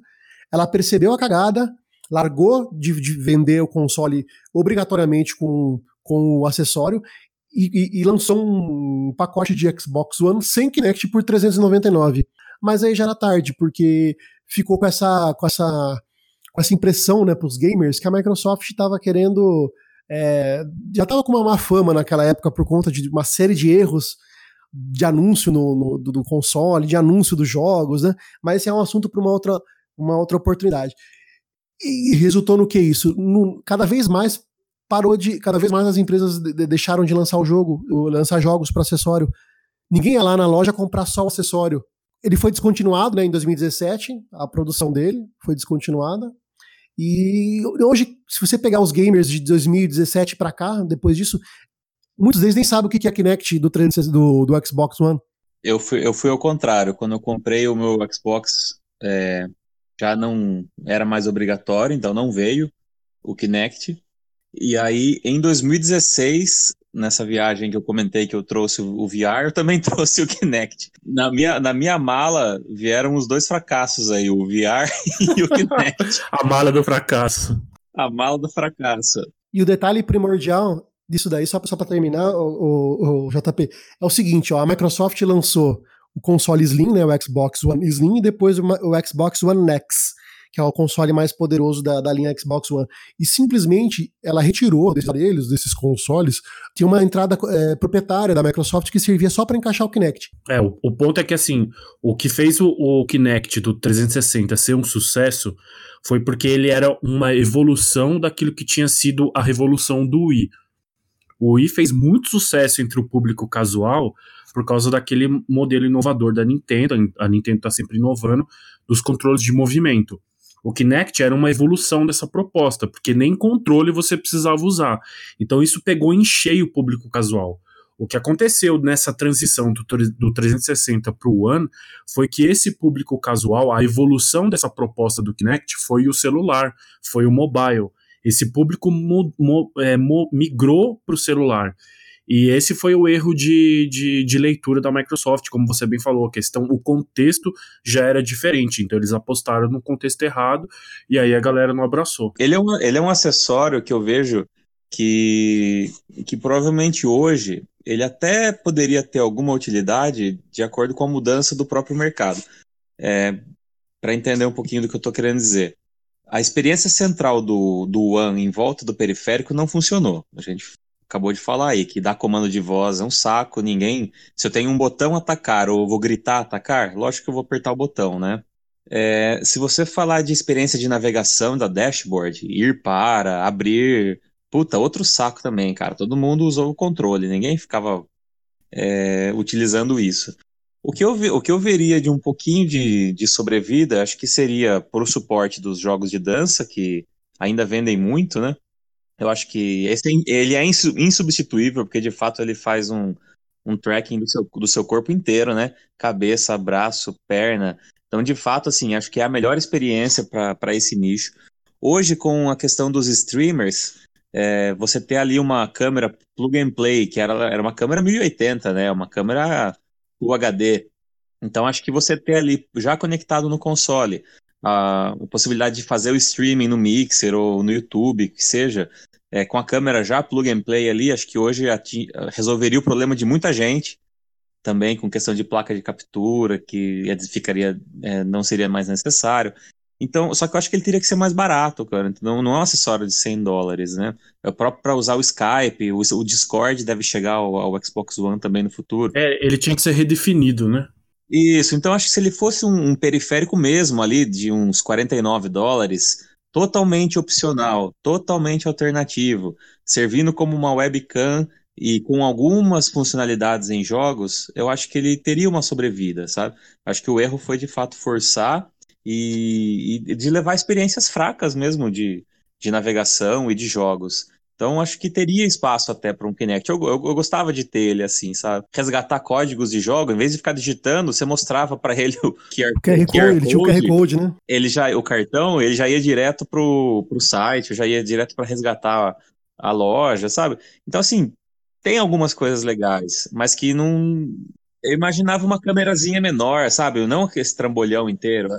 Ela percebeu a cagada, largou de, de vender o console obrigatoriamente com, com o acessório e, e, e, lançou um pacote de Xbox One sem Kinect por 399. Mas aí já era tarde, porque ficou com essa, com essa, com essa impressão né, para os gamers que a Microsoft estava querendo é, já estava com uma má fama naquela época por conta de uma série de erros de anúncio no, no do, do, console, de anúncio dos jogos, né? Mas esse é um assunto para uma outra, uma outra oportunidade. E resultou no que isso? No, cada vez mais parou de. Cada vez mais as empresas de, de, deixaram de lançar o jogo, lançar jogos para acessório. Ninguém ia lá na loja comprar só o acessório. Ele foi descontinuado né, em 2017, a produção dele foi descontinuada. E hoje, se você pegar os gamers de 2017 para cá, depois disso, muitos deles nem sabem o que é Kinect do, do, do Xbox One. Eu fui, eu fui ao contrário. Quando eu comprei o meu Xbox, é, já não era mais obrigatório, então não veio o Kinect. E aí, em 2016, nessa viagem que eu comentei que eu trouxe o VR, eu também *laughs* trouxe o Kinect. Na minha, na minha mala vieram os dois fracassos aí, o VR *laughs* e o Kinect. *laughs* A mala do fracasso. A mala do fracasso. E o detalhe primordial disso daí, só, só para terminar, o, o, o, JP, é o seguinte, ó, a Microsoft lançou o console Slim, né, o Xbox One Slim, e depois o, Xbox One X que é o console mais poderoso da, da linha Xbox One. E simplesmente ela retirou desses aparelhos, desses consoles, tinha uma entrada é, proprietária da Microsoft que servia só para encaixar o Kinect. É, o, o, ponto é que assim, o que fez o, o Kinect do 360 ser um sucesso foi porque ele era uma evolução daquilo que tinha sido a revolução do Wii. O Wii fez muito sucesso entre o público casual por causa daquele modelo inovador da Nintendo. A Nintendo está sempre inovando dos controles de movimento. O Kinect era uma evolução dessa proposta, porque nem controle você precisava usar. Então isso pegou em cheio o público casual. O que aconteceu nessa transição do, do 360 para o One foi que esse público casual, a evolução dessa proposta do Kinect foi o celular, foi o mobile. Esse público mo, mo, é, mo, migrou para o celular. E esse foi o erro de, de, de, leitura da Microsoft, como você bem falou, a questão, o contexto já era diferente, então eles apostaram no contexto errado e aí a galera não abraçou. Ele é um, ele é um acessório que eu vejo que, que provavelmente hoje ele até poderia ter alguma utilidade de acordo com a mudança do próprio mercado. É, para entender um pouquinho do que eu estou querendo dizer. A experiência central do, do One em volta do periférico não funcionou. A gente acabou de falar aí que dar comando de voz é um saco, ninguém. Se eu tenho um botão atacar ou vou gritar atacar, lógico que eu vou apertar o botão, né? É, se você falar de experiência de navegação da dashboard, ir para, abrir, puta, outro saco também, cara. Todo mundo usou o controle, ninguém ficava é, utilizando isso. O que, eu, o que eu veria de um pouquinho de, de sobrevida, acho que seria por suporte dos jogos de dança, que ainda vendem muito, né? Eu acho que esse, ele é insubstituível, porque de fato ele faz um, um tracking do seu, do seu corpo inteiro, né? Cabeça, braço, perna. Então, de fato, assim, acho que é a melhor experiência para esse nicho. Hoje, com a questão dos streamers, é, você ter ali uma câmera plug and play, que era, era uma câmera 1080, né? Uma câmera Full HD. Então, acho que você ter ali já conectado no console a, possibilidade de fazer o streaming no Mixer ou no YouTube, que seja, é, com a câmera já plug and play ali, acho que hoje resolveria o problema de muita gente, também com questão de placa de captura, que ficaria, é, não seria mais necessário. Então, só que eu acho que ele teria que ser mais barato, cara. Não, não é um acessório de 100 dólares, né? É o próprio para usar o Skype, o, o Discord deve chegar ao, ao, Xbox One também no futuro. É, ele tinha que ser redefinido, né? Isso, então acho que se ele fosse um, um periférico mesmo ali, de uns 49 dólares, totalmente opcional, totalmente alternativo, servindo como uma webcam e com algumas funcionalidades em jogos, eu acho que ele teria uma sobrevida, sabe? Acho que o erro foi de fato forçar e, e de levar experiências fracas mesmo de, de navegação e de jogos. Então acho que teria espaço até para um Kinect. Eu, eu, eu, gostava de ter ele assim, sabe? Resgatar códigos de jogo, em vez de ficar digitando, você mostrava para ele o QR, o QR, code, Ele tinha o QR Code, né? Ele já, o cartão, ele já ia direto pro, pro site, já ia direto para resgatar a, a loja, sabe? Então assim, tem algumas coisas legais, mas que não. Eu imaginava uma câmerazinha menor, sabe? Não esse trambolhão inteiro.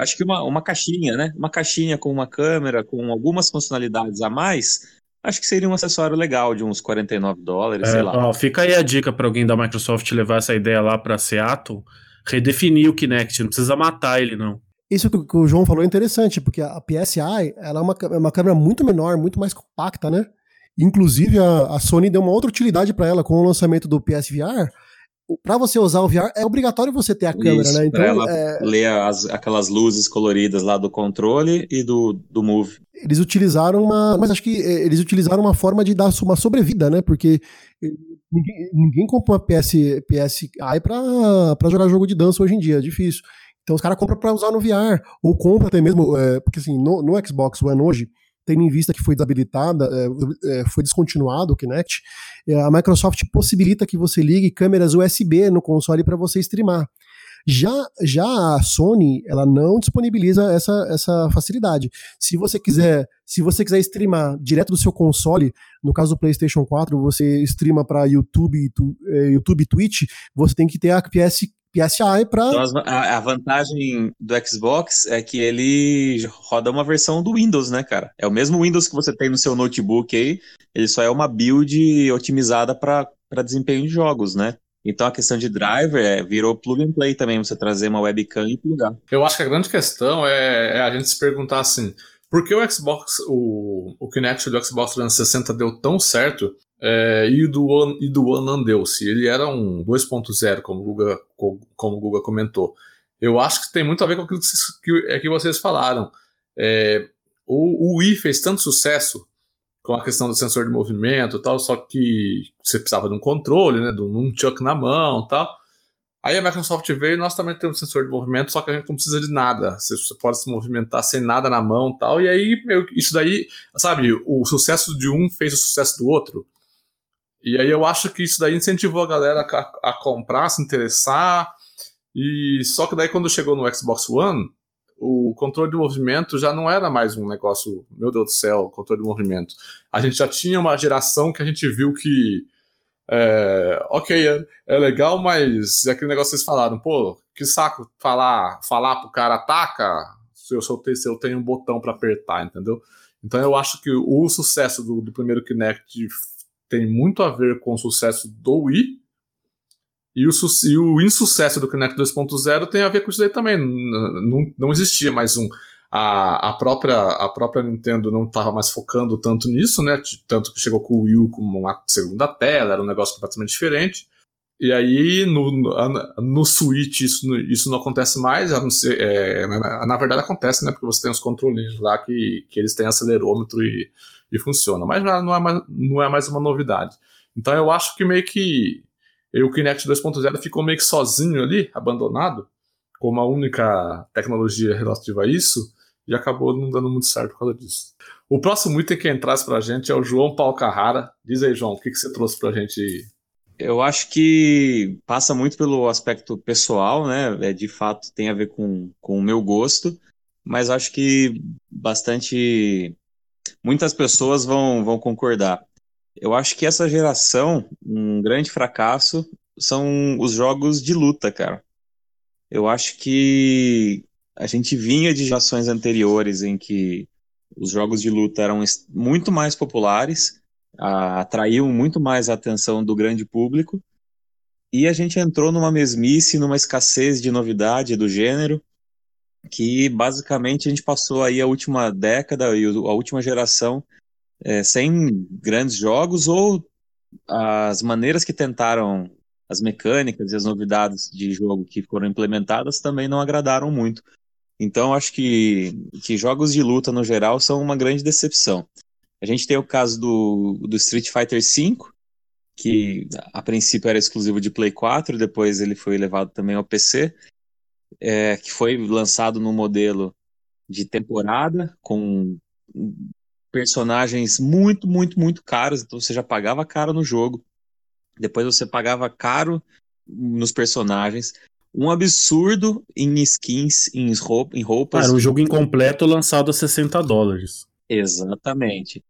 Acho que uma, uma caixinha, né? Uma caixinha com uma câmera, com algumas funcionalidades a mais, acho que seria um acessório legal de uns 49 dólares, é, sei lá. Ó, fica aí a dica para alguém da Microsoft levar essa ideia lá para Seattle, redefinir o Kinect, não precisa matar ele não. Isso que o João falou é interessante, porque a PSI ela é uma, é uma câmera muito menor, muito mais compacta, né? Inclusive a, a Sony deu uma outra utilidade para ela com o lançamento do PSVR, para você usar o VR, é obrigatório você ter a câmera, Isso, né? Então, ela é... ler as, aquelas luzes coloridas lá do controle e do, do Move. Eles utilizaram uma. Mas acho que eh, eles utilizaram uma forma de dar uma sobrevida, né? Porque ninguém, ninguém compra uma PS, PSI para jogar jogo de dança hoje em dia, é difícil. Então os caras compram para usar no VR, ou compra até mesmo, é, porque assim, no, no Xbox One hoje, tendo em vista que foi desabilitada, é, é, foi descontinuado o Kinect, é, a Microsoft possibilita que você ligue câmeras USB no console para você streamar. Já, já a Sony, ela não disponibiliza essa, essa facilidade. Se você quiser, se você quiser streamar direto do seu console, no caso do PlayStation 4, você streama para YouTube, tu, YouTube, Twitch, você tem que ter a PS PSI para. Então, a, vantagem do Xbox é que ele roda uma versão do Windows, né, cara? É o mesmo Windows que você tem no seu notebook aí, ele só é uma build otimizada para desempenho de jogos, né? Então a questão de driver é, virou plug and play também, você trazer uma webcam e plugar. Eu acho que a grande questão é, é a gente se perguntar assim, por que o Xbox, o, o Kinect do Xbox 360 deu tão certo é, e, do One, e do One ele era um 2.0, como, o Guga, como o Guga comentou. Eu acho que tem muito a ver com aquilo que, vocês, que, é que vocês falaram. É, o, o Wii fez tanto sucesso com a questão do sensor de movimento tal, só que você precisava de um controle, né, de um chuck na mão tal. Aí a Microsoft veio e nós também temos sensor de movimento, só que a gente não precisa de nada. Você pode se movimentar sem nada na mão tal. E aí, isso daí, sabe, o sucesso de um fez o sucesso do outro. E aí eu acho que isso daí incentivou a galera a, a comprar, se interessar. E só que daí quando chegou no Xbox One, o controle de movimento já não era mais um negócio, meu Deus do céu, controle de movimento. A gente já tinha uma geração que a gente viu que é, ok, é, é, legal, mas é aquele negócio que vocês falaram, pô, que saco falar, falar pro cara ataca se eu, soltei, se eu tenho um botão para apertar, entendeu? Então eu acho que o sucesso do, do, primeiro Kinect tem muito a ver com o sucesso do Wii E o, e o insucesso do Kinect 2.0 tem a ver com isso daí também. Não, não existia mais um. A, a, própria, a própria Nintendo não estava mais focando tanto nisso, né? Tanto que chegou com o Wii como uma segunda tela, era um negócio completamente diferente. E aí, no, no, no Switch, isso, isso não acontece mais, ser, é, na verdade acontece, né? Porque você tem os controlinhos lá que, que eles têm acelerômetro e, e funciona. Mas não é, mais, não é mais uma novidade. Então eu acho que meio que o Kinect 2.0 ficou meio que sozinho ali, abandonado, como a única tecnologia relativa a isso, e acabou não dando muito certo por causa disso. O próximo item que entrasse pra gente é o João Paulo Carrara. Diz aí, João, o que, que você trouxe pra gente eu acho que passa muito pelo aspecto pessoal, né? É, de fato tem a ver com, com o meu gosto, mas acho que bastante. Muitas pessoas vão, vão concordar. Eu acho que essa geração, um grande fracasso, são os jogos de luta, cara. Eu acho que a gente vinha de gerações anteriores em que os jogos de luta eram muito mais populares atraiu muito mais a atenção do grande público. E a gente entrou numa mesmice, numa escassez de novidade do gênero, que basicamente a gente passou aí a última década e a última geração é, sem grandes jogos ou as maneiras que tentaram, as mecânicas e as novidades de jogo que foram implementadas também não agradaram muito. Então acho que, que jogos de luta no geral são uma grande decepção. A gente tem o caso do, do Street Fighter V, que a princípio era exclusivo de Play 4, depois ele foi levado também ao PC, é, que foi lançado no modelo de temporada, com personagens muito, muito, muito caros, então você já pagava caro no jogo, depois você pagava caro nos personagens, um absurdo em skins, em, roupa, em roupas. Era um jogo incompleto lançado a 60 dólares. Exatamente.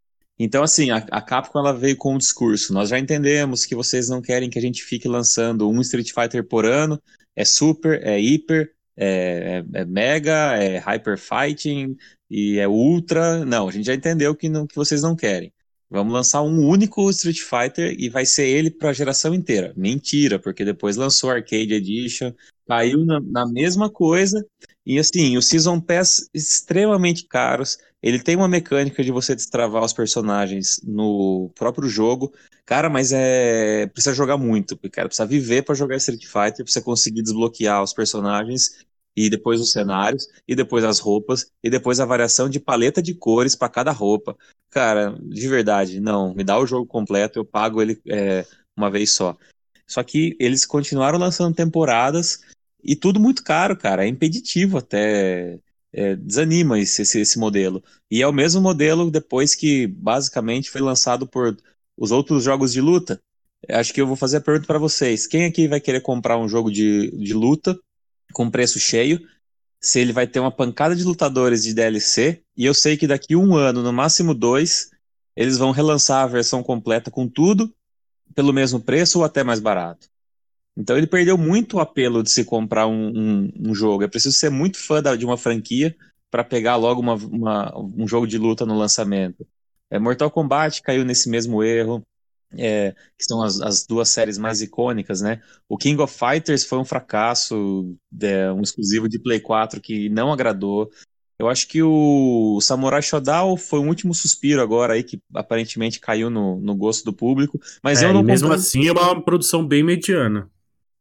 Então, assim, a, a, Capcom ela veio com um discurso. Nós já entendemos que vocês não querem que a gente fique lançando um Street Fighter por ano. É super, é hiper, é, é, é mega, é hyper fighting e é ultra. Não, a gente já entendeu que, não, que vocês não querem. Vamos lançar um único Street Fighter e vai ser ele para a geração inteira. Mentira, porque depois lançou Arcade Edition, caiu na, na mesma coisa. E assim, os Season Pass extremamente caros ele tem uma mecânica de você destravar os personagens no próprio jogo. Cara, mas é. Precisa jogar muito, cara. Precisa viver para jogar Street Fighter, você conseguir desbloquear os personagens e depois os cenários, e depois as roupas, e depois a variação de paleta de cores para cada roupa. Cara, de verdade, não. Me dá o jogo completo, eu pago ele é, uma vez só. Só que eles continuaram lançando temporadas e tudo muito caro, cara. É impeditivo até é, desanima esse, esse, esse, modelo. E é o mesmo modelo depois que basicamente foi lançado por os outros jogos de luta. Acho que eu vou fazer a pergunta para vocês: quem aqui vai querer comprar um jogo de, de luta com preço cheio? Se ele vai ter uma pancada de lutadores de DLC, e eu sei que daqui um ano, no máximo dois, eles vão relançar a versão completa com tudo pelo mesmo preço ou até mais barato. Então ele perdeu muito o apelo de se comprar um, um, um jogo. É preciso ser muito fã da, de uma franquia para pegar logo uma, uma, um jogo de luta no lançamento. É, Mortal Kombat caiu nesse mesmo erro, é, que são as, as, duas séries mais icônicas, né? O King of Fighters foi um fracasso, é, um exclusivo de Play 4 que não agradou. Eu acho que o Samurai Shodown foi um último suspiro agora aí, que aparentemente caiu no, no gosto do público. Mas é, eu não mesmo assim é uma produção bem mediana.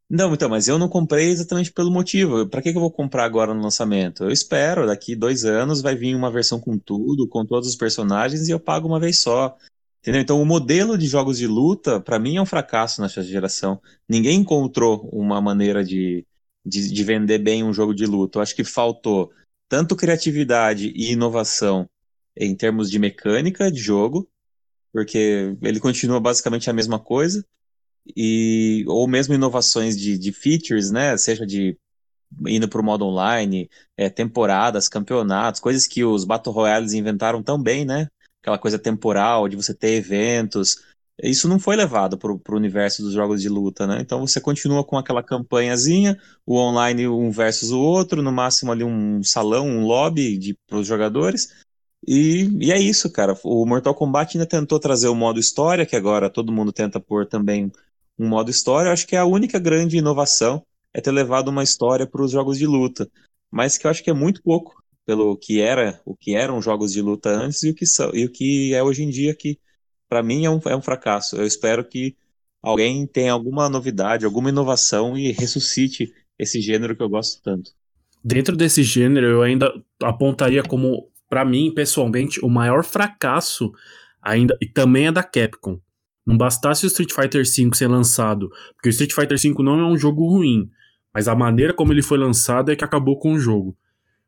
Não, então, mas eu não comprei exatamente pelo motivo. Para que, que eu vou comprar agora no lançamento? Eu espero, daqui dois anos vai vir uma versão com tudo, com todos os personagens, e eu pago uma vez só. Entendeu? Então, o modelo de jogos de luta, para mim, é um fracasso nessa geração. Ninguém encontrou uma maneira de, de, de, vender bem um jogo de luta. Eu acho que faltou tanto criatividade e inovação em termos de mecânica de jogo, porque ele continua basicamente a mesma coisa e ou mesmo inovações de, de features, né? Seja de indo para o modo online, é, temporadas, campeonatos, coisas que os Battle Royales inventaram tão bem, né? Aquela coisa temporal, de você ter eventos. Isso não foi levado para o universo dos jogos de luta, né? Então você continua com aquela campanhazinha, o online um versus o outro, no máximo ali um salão, um lobby para os jogadores. E, e, é isso, cara. O Mortal Kombat ainda tentou trazer o modo história, que agora todo mundo tenta pôr também um modo história. Eu acho que é a única grande inovação é ter levado uma história para os jogos de luta, mas que eu acho que é muito pouco pelo que era, o que eram jogos de luta antes e o que são e o que é hoje em dia que para mim é um, é um fracasso. Eu espero que alguém tenha alguma novidade, alguma inovação e ressuscite esse gênero que eu gosto tanto. Dentro desse gênero, eu ainda apontaria como, para mim, pessoalmente, o maior fracasso ainda, e também é da Capcom. Não bastasse o Street Fighter V ser lançado, porque o Street Fighter V não é um jogo ruim, mas a maneira como ele foi lançado é que acabou com o jogo.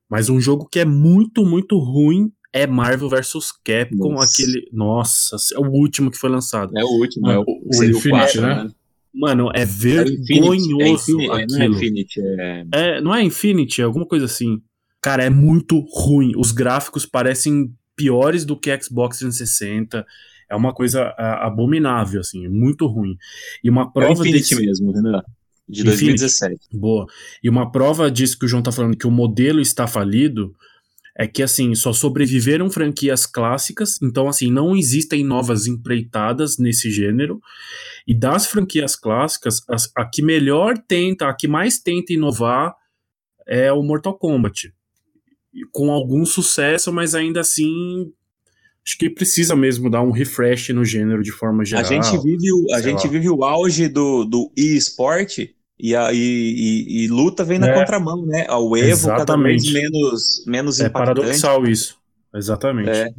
Mas um jogo que é muito, muito ruim é Marvel vs Capcom, nossa. aquele. Nossa, é o último que foi lançado. É o último, é o, o Infinite, 4, né? né? Mano, é vergonhoso é Infinity, é aquilo. Não é Infinity, é... é... Não é Infinity, é alguma coisa assim. Cara, é muito ruim. Os gráficos parecem piores do que Xbox 360. É uma coisa abominável, assim, muito ruim. E uma é prova é Infinity desse... mesmo, entendeu? De 2017. Infinity. Boa. E uma prova disso que o João tá falando, que o modelo está falido, é que assim, só sobreviveram franquias clássicas, então assim, não existem novas empreitadas nesse gênero. E das franquias clássicas, a, a que melhor tenta, a que mais tenta inovar é o Mortal Kombat. Com algum sucesso, mas ainda assim acho que precisa mesmo dar um refresh no gênero de forma geral. A gente vive o, a gente vive o auge do, do e-sport e, a, e, e, e, luta vem na é, contramão, né? O Evo exatamente. cada vez menos, menos é impactante. É paradoxal isso. Exatamente. É,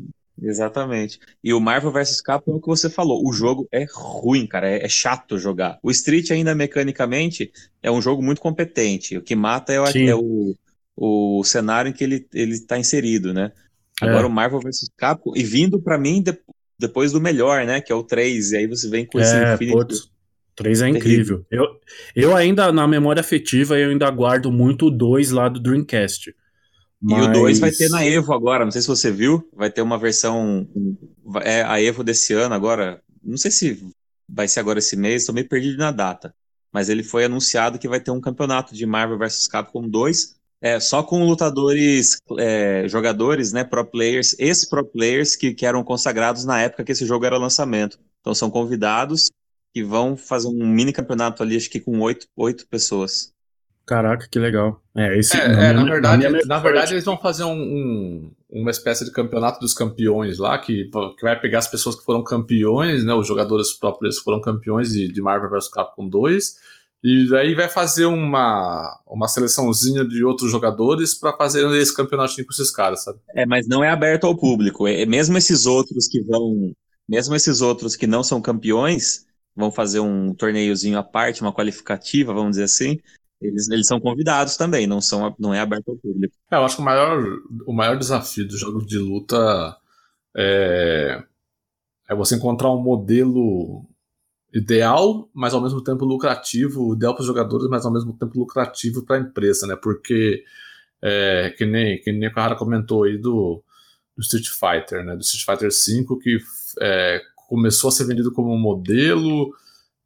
exatamente. E o Marvel vs Capcom é o que você falou. O jogo é ruim, cara. É, é, chato jogar. O Street, ainda mecanicamente, é um jogo muito competente. O que mata é, o, é o, o cenário em que ele, ele tá inserido, né? Agora é. o Marvel vs Capcom, e vindo para mim de, depois do melhor, né? Que é o 3, e aí você vem com esse é, Infinity. Putz. 3 é incrível. Eu, eu ainda, na memória afetiva, eu ainda guardo muito o 2 lá do Dreamcast. Mas... E o 2 vai ter na Evo agora, não sei se você viu, vai ter uma versão, é a Evo desse ano agora, não sei se vai ser agora esse mês, tô meio perdido na data, mas ele foi anunciado que vai ter um campeonato de Marvel vs Capcom 2, é, só com lutadores, é, jogadores, né, pro players, ex-pro players que, que eram consagrados na época que esse jogo era lançamento. Então são convidados que vão fazer um mini campeonato ali, acho que com oito, oito pessoas. Caraca, que legal. É, esse, é, na, é, minha, na, verdade, na, na verdade eles vão fazer um, um, uma espécie de campeonato dos campeões lá, que, que vai pegar as pessoas que foram campeões, né, os jogadores próprios que foram campeões de, de Marvel vs Capcom 2, e daí vai fazer uma, uma seleçãozinha de outros jogadores para fazer esse campeonatinho com esses caras, sabe? É, mas não é aberto ao público. É, mesmo esses outros que vão. Mesmo esses outros que não são campeões, vão fazer um torneiozinho à parte, uma qualificativa, vamos dizer assim, eles, eles são convidados também, não, são, não é aberto ao público. É, eu acho que o maior, o maior desafio dos jogos de luta é, é você encontrar um modelo ideal, mas ao mesmo tempo lucrativo, ideal para os jogadores, mas ao mesmo tempo lucrativo para a empresa, né? Porque, é, que, nem, que nem o cara comentou aí do, do Street Fighter, né? Do Street Fighter V, que é, começou a ser vendido como modelo,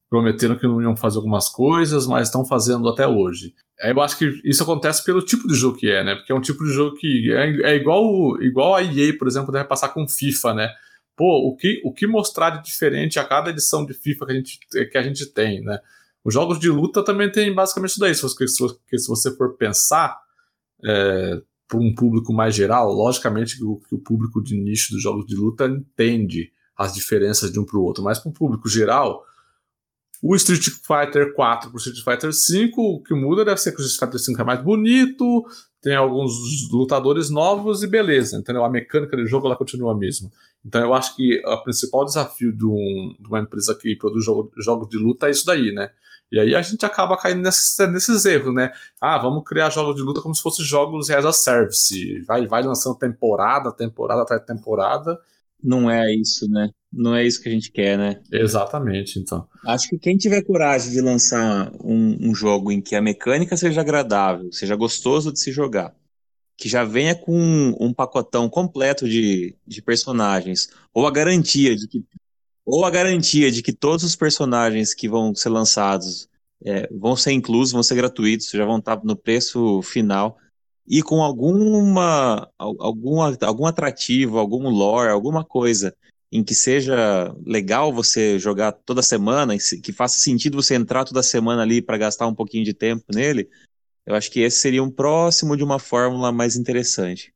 prometeram que não iam fazer algumas coisas, mas estão fazendo até hoje. Aí eu acho que isso acontece pelo tipo de jogo que é, né? Porque é um tipo de jogo que é, é igual, igual a EA, por exemplo, deve passar com FIFA, né? Pô, o que, o que mostrar de diferente a cada edição de FIFA que a gente, que a gente tem, né? Os jogos de luta também tem basicamente isso daí. Se você, se você for pensar é, para um público mais geral, logicamente o, que o público de nicho dos jogos de luta entende as diferenças de um para o outro, mas para o público geral, o Street Fighter 4 para o Street Fighter 5, o que muda deve ser que o Street Fighter 5 é mais bonito, tem alguns lutadores novos e beleza, entendeu? A mecânica do jogo ela continua a mesma. Então eu acho que o principal desafio de, um, de uma empresa que produz jogo, jogos de luta é isso daí, né? E aí a gente acaba caindo nesses, nesses erros, né? Ah, vamos criar jogos de luta como se fossem jogos as a service. Vai, vai lançando temporada, temporada atrás temporada, não é isso, né? Não é isso que a gente quer, né? Exatamente, então. Acho que quem tiver coragem de lançar um, um jogo em que a mecânica seja agradável, seja gostoso de se jogar, que já venha com um, um pacotão completo de, de personagens, ou a garantia de que ou a garantia de que todos os personagens que vão ser lançados é, vão ser inclusos, vão ser gratuitos, já vão estar no preço final e com alguma algum, algum atrativo, algum lore, alguma coisa em que seja legal você jogar toda semana, que faça sentido você entrar toda semana ali para gastar um pouquinho de tempo nele, eu acho que esse seria um próximo de uma fórmula mais interessante.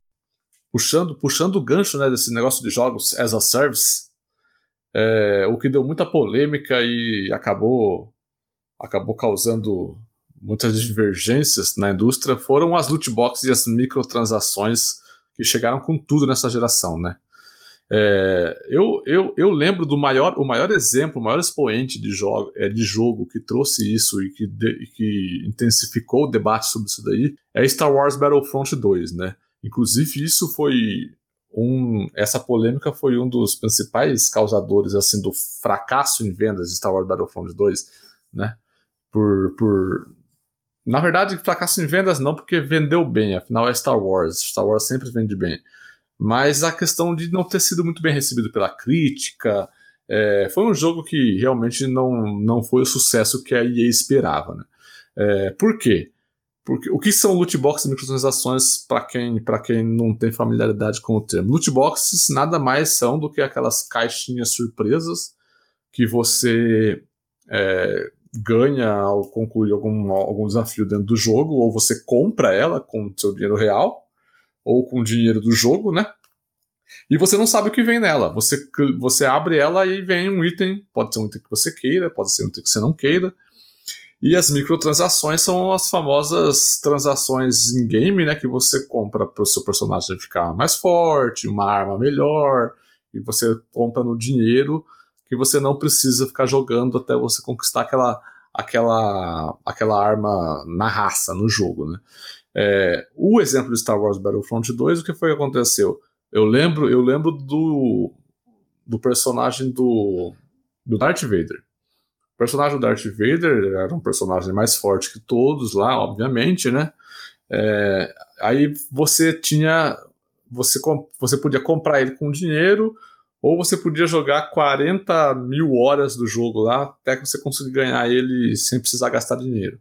Puxando, puxando o gancho né, desse negócio de jogos as a service, é, o que deu muita polêmica e acabou, acabou causando muitas divergências na indústria foram as loot boxes e as microtransações que chegaram com tudo nessa geração, né? É, eu, eu, eu lembro do maior, o maior exemplo, o maior expoente de jogo, é, de jogo que trouxe isso e que, de, que intensificou o debate sobre isso daí é Star Wars Battlefront 2, né? Inclusive, isso foi um. Essa polêmica foi um dos principais causadores assim do fracasso em vendas de Star Wars Battlefront 2, né? Por, por na verdade, fracasso em vendas não, porque vendeu bem, afinal é Star Wars. Star Wars sempre vende bem mas a questão de não ter sido muito bem recebido pela crítica. É, foi um jogo que realmente não, não foi o sucesso que a EA esperava. Né? É, por quê? Porque, o que são loot boxes e microtransações para quem, quem não tem familiaridade com o termo? Loot boxes nada mais são do que aquelas caixinhas surpresas que você é, ganha ao concluir algum, algum desafio dentro do jogo, ou você compra ela com seu dinheiro real, ou com dinheiro do jogo, né? E você não sabe o que vem nela. Você, você abre ela e vem um item. Pode ser um item que você queira, pode ser um item que você não queira. E as microtransações são as famosas transações em game, né? Que você compra para o seu personagem ficar mais forte, uma arma melhor, e você compra no dinheiro que você não precisa ficar jogando até você conquistar aquela, aquela, aquela arma na raça, no jogo, né? É, o exemplo de Star Wars Battlefront 2, o que foi que aconteceu? Eu lembro, eu lembro do, do personagem do, do Darth Vader. O personagem do Darth Vader era um personagem mais forte que todos lá, obviamente, né? É, aí você tinha. Você, você podia comprar ele com dinheiro, ou você podia jogar 40 mil horas do jogo lá, até que você conseguir ganhar ele sem precisar gastar dinheiro.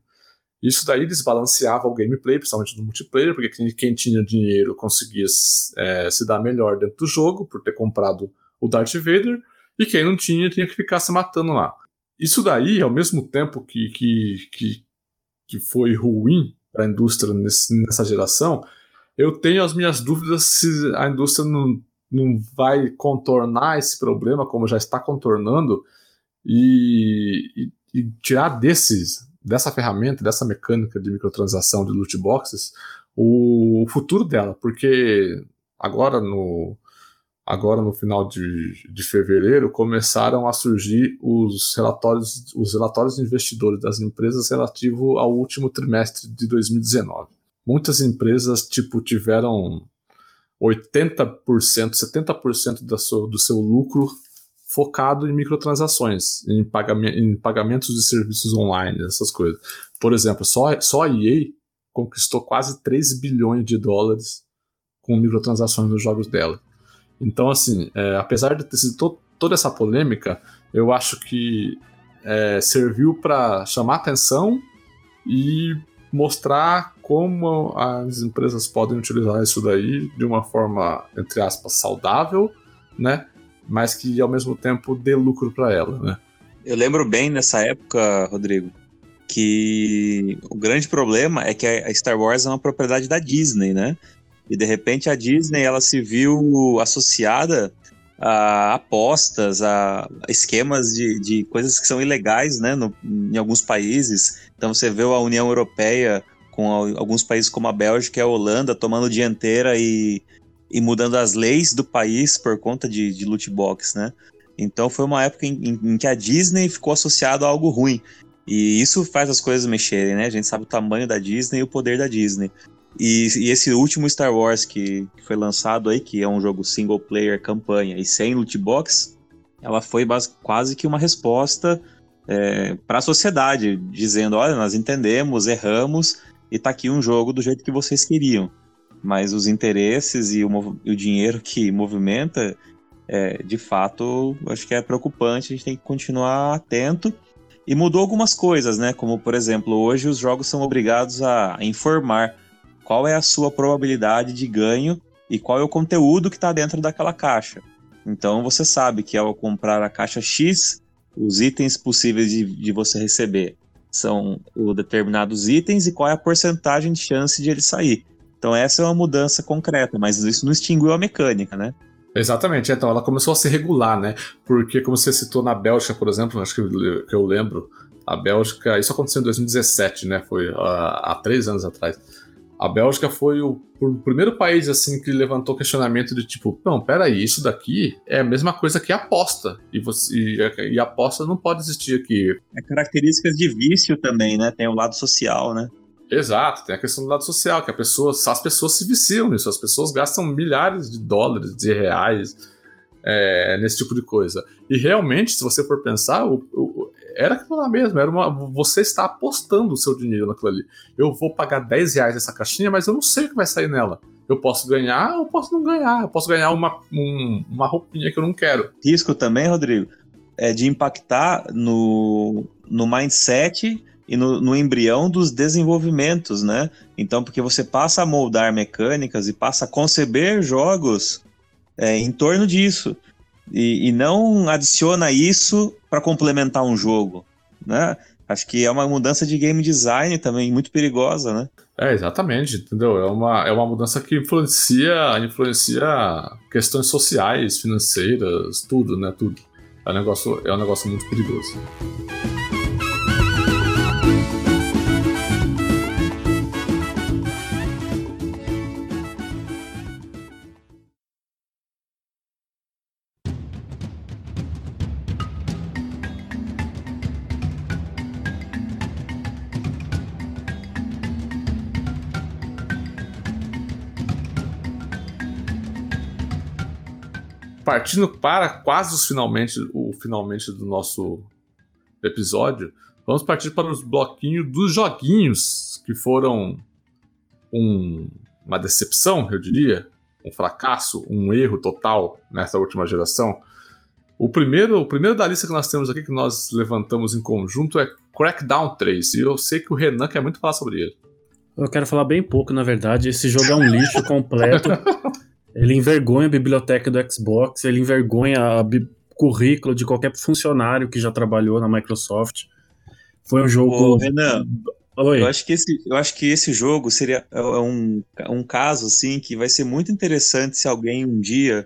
Isso daí desbalanceava o gameplay, principalmente no multiplayer, porque quem tinha dinheiro conseguia é, se dar melhor dentro do jogo por ter comprado o Darth Vader, e quem não tinha tinha que ficar se matando lá. Isso daí, ao mesmo tempo que, que, que, que foi ruim para a indústria nesse, nessa geração, eu tenho as minhas dúvidas se a indústria não, não vai contornar esse problema, como já está contornando, e, e, e tirar desses dessa ferramenta, dessa mecânica de microtransação de loot boxes, o futuro dela, porque agora no agora no final de, de fevereiro começaram a surgir os relatórios os relatórios de investidores das empresas relativo ao último trimestre de 2019. Muitas empresas tipo tiveram 80%, 70% da sua, do seu lucro focado em microtransações, em, pagam em pagamentos de serviços online, essas coisas. Por exemplo, só, só a EA conquistou quase 3 bilhões de dólares com microtransações nos jogos dela. Então, assim, é, apesar de ter sido to toda essa polêmica, eu acho que é, serviu para chamar atenção e mostrar como as empresas podem utilizar isso daí de uma forma, entre aspas, saudável, né? mas que ao mesmo tempo dê lucro para ela, né? Eu lembro bem nessa época, Rodrigo, que o grande problema é que a Star Wars é uma propriedade da Disney, né? E de repente a Disney ela se viu associada a apostas, a esquemas de, de coisas que são ilegais, né, no, em alguns países. Então você vê a União Europeia com alguns países como a Bélgica e a Holanda tomando dianteira e e mudando as leis do país por conta de, de loot box, né? Então foi uma época em, em, que a Disney ficou associada a algo ruim. E isso faz as coisas mexerem, né? A gente sabe o tamanho da Disney e o poder da Disney. E, e esse último Star Wars que, que, foi lançado aí, que é um jogo single player campanha e sem loot box, ela foi quase que uma resposta é, para a sociedade, dizendo: olha, nós entendemos, erramos e tá aqui um jogo do jeito que vocês queriam mas os interesses e o, e o dinheiro que movimenta, é, de fato, acho que é preocupante, a gente tem que continuar atento. E mudou algumas coisas, né? Como, por exemplo, hoje os jogos são obrigados a informar qual é a sua probabilidade de ganho e qual é o conteúdo que está dentro daquela caixa. Então você sabe que ao comprar a caixa X, os itens possíveis de, de você receber são os determinados itens e qual é a porcentagem de chance de ele sair. Então essa é uma mudança concreta, mas isso não extinguiu a mecânica, né? Exatamente, então ela começou a se regular, né? Porque, como você citou na Bélgica, por exemplo, acho que eu, lembro, a Bélgica, isso aconteceu em 2017, né? Foi uh, há três anos atrás. A Bélgica foi o, o, primeiro país assim que levantou questionamento de tipo, não, peraí, isso daqui é a mesma coisa que aposta. E, você, e, e aposta não pode existir aqui. É características de vício também, né? Tem o lado social, né? Exato, tem a questão do lado social, que a pessoa, as pessoas se viciam nisso, as pessoas gastam milhares de dólares, de reais é, nesse tipo de coisa. E realmente, se você for pensar, o, o, era aquilo lá mesmo, era uma, você está apostando o seu dinheiro naquilo ali. Eu vou pagar 10 reais nessa caixinha, mas eu não sei o que vai sair nela. Eu posso ganhar ou posso não ganhar. Eu posso ganhar uma, um, uma roupinha que eu não quero. Risco também, Rodrigo, é de impactar no, no mindset e no, no, embrião dos desenvolvimentos, né? Então, porque você passa a moldar mecânicas e passa a conceber jogos é, em torno disso. E, e não adiciona isso para complementar um jogo, né? Acho que é uma mudança de game design também muito perigosa, né? É, exatamente, entendeu? É uma, é uma mudança que influencia, influencia questões sociais, financeiras, tudo, né? Tudo. É um negócio, é um negócio muito perigoso. Partindo para quase os finalmente, o finalmente do nosso episódio, vamos partir para os bloquinhos dos joguinhos que foram um, uma decepção, eu diria, um fracasso, um erro total nessa última geração. O primeiro, o primeiro da lista que nós temos aqui, que nós levantamos em conjunto, é Crackdown 3. E eu sei que o Renan quer muito falar sobre ele. Eu quero falar bem pouco, na verdade. Esse jogo é um lixo completo. *laughs* Ele envergonha a biblioteca do Xbox, ele envergonha o currículo de qualquer funcionário que já trabalhou na Microsoft. Foi um jogo. Ô, Renan, Oi. Eu acho que esse, eu acho que esse jogo seria é, é um, um caso assim que vai ser muito interessante se alguém um dia,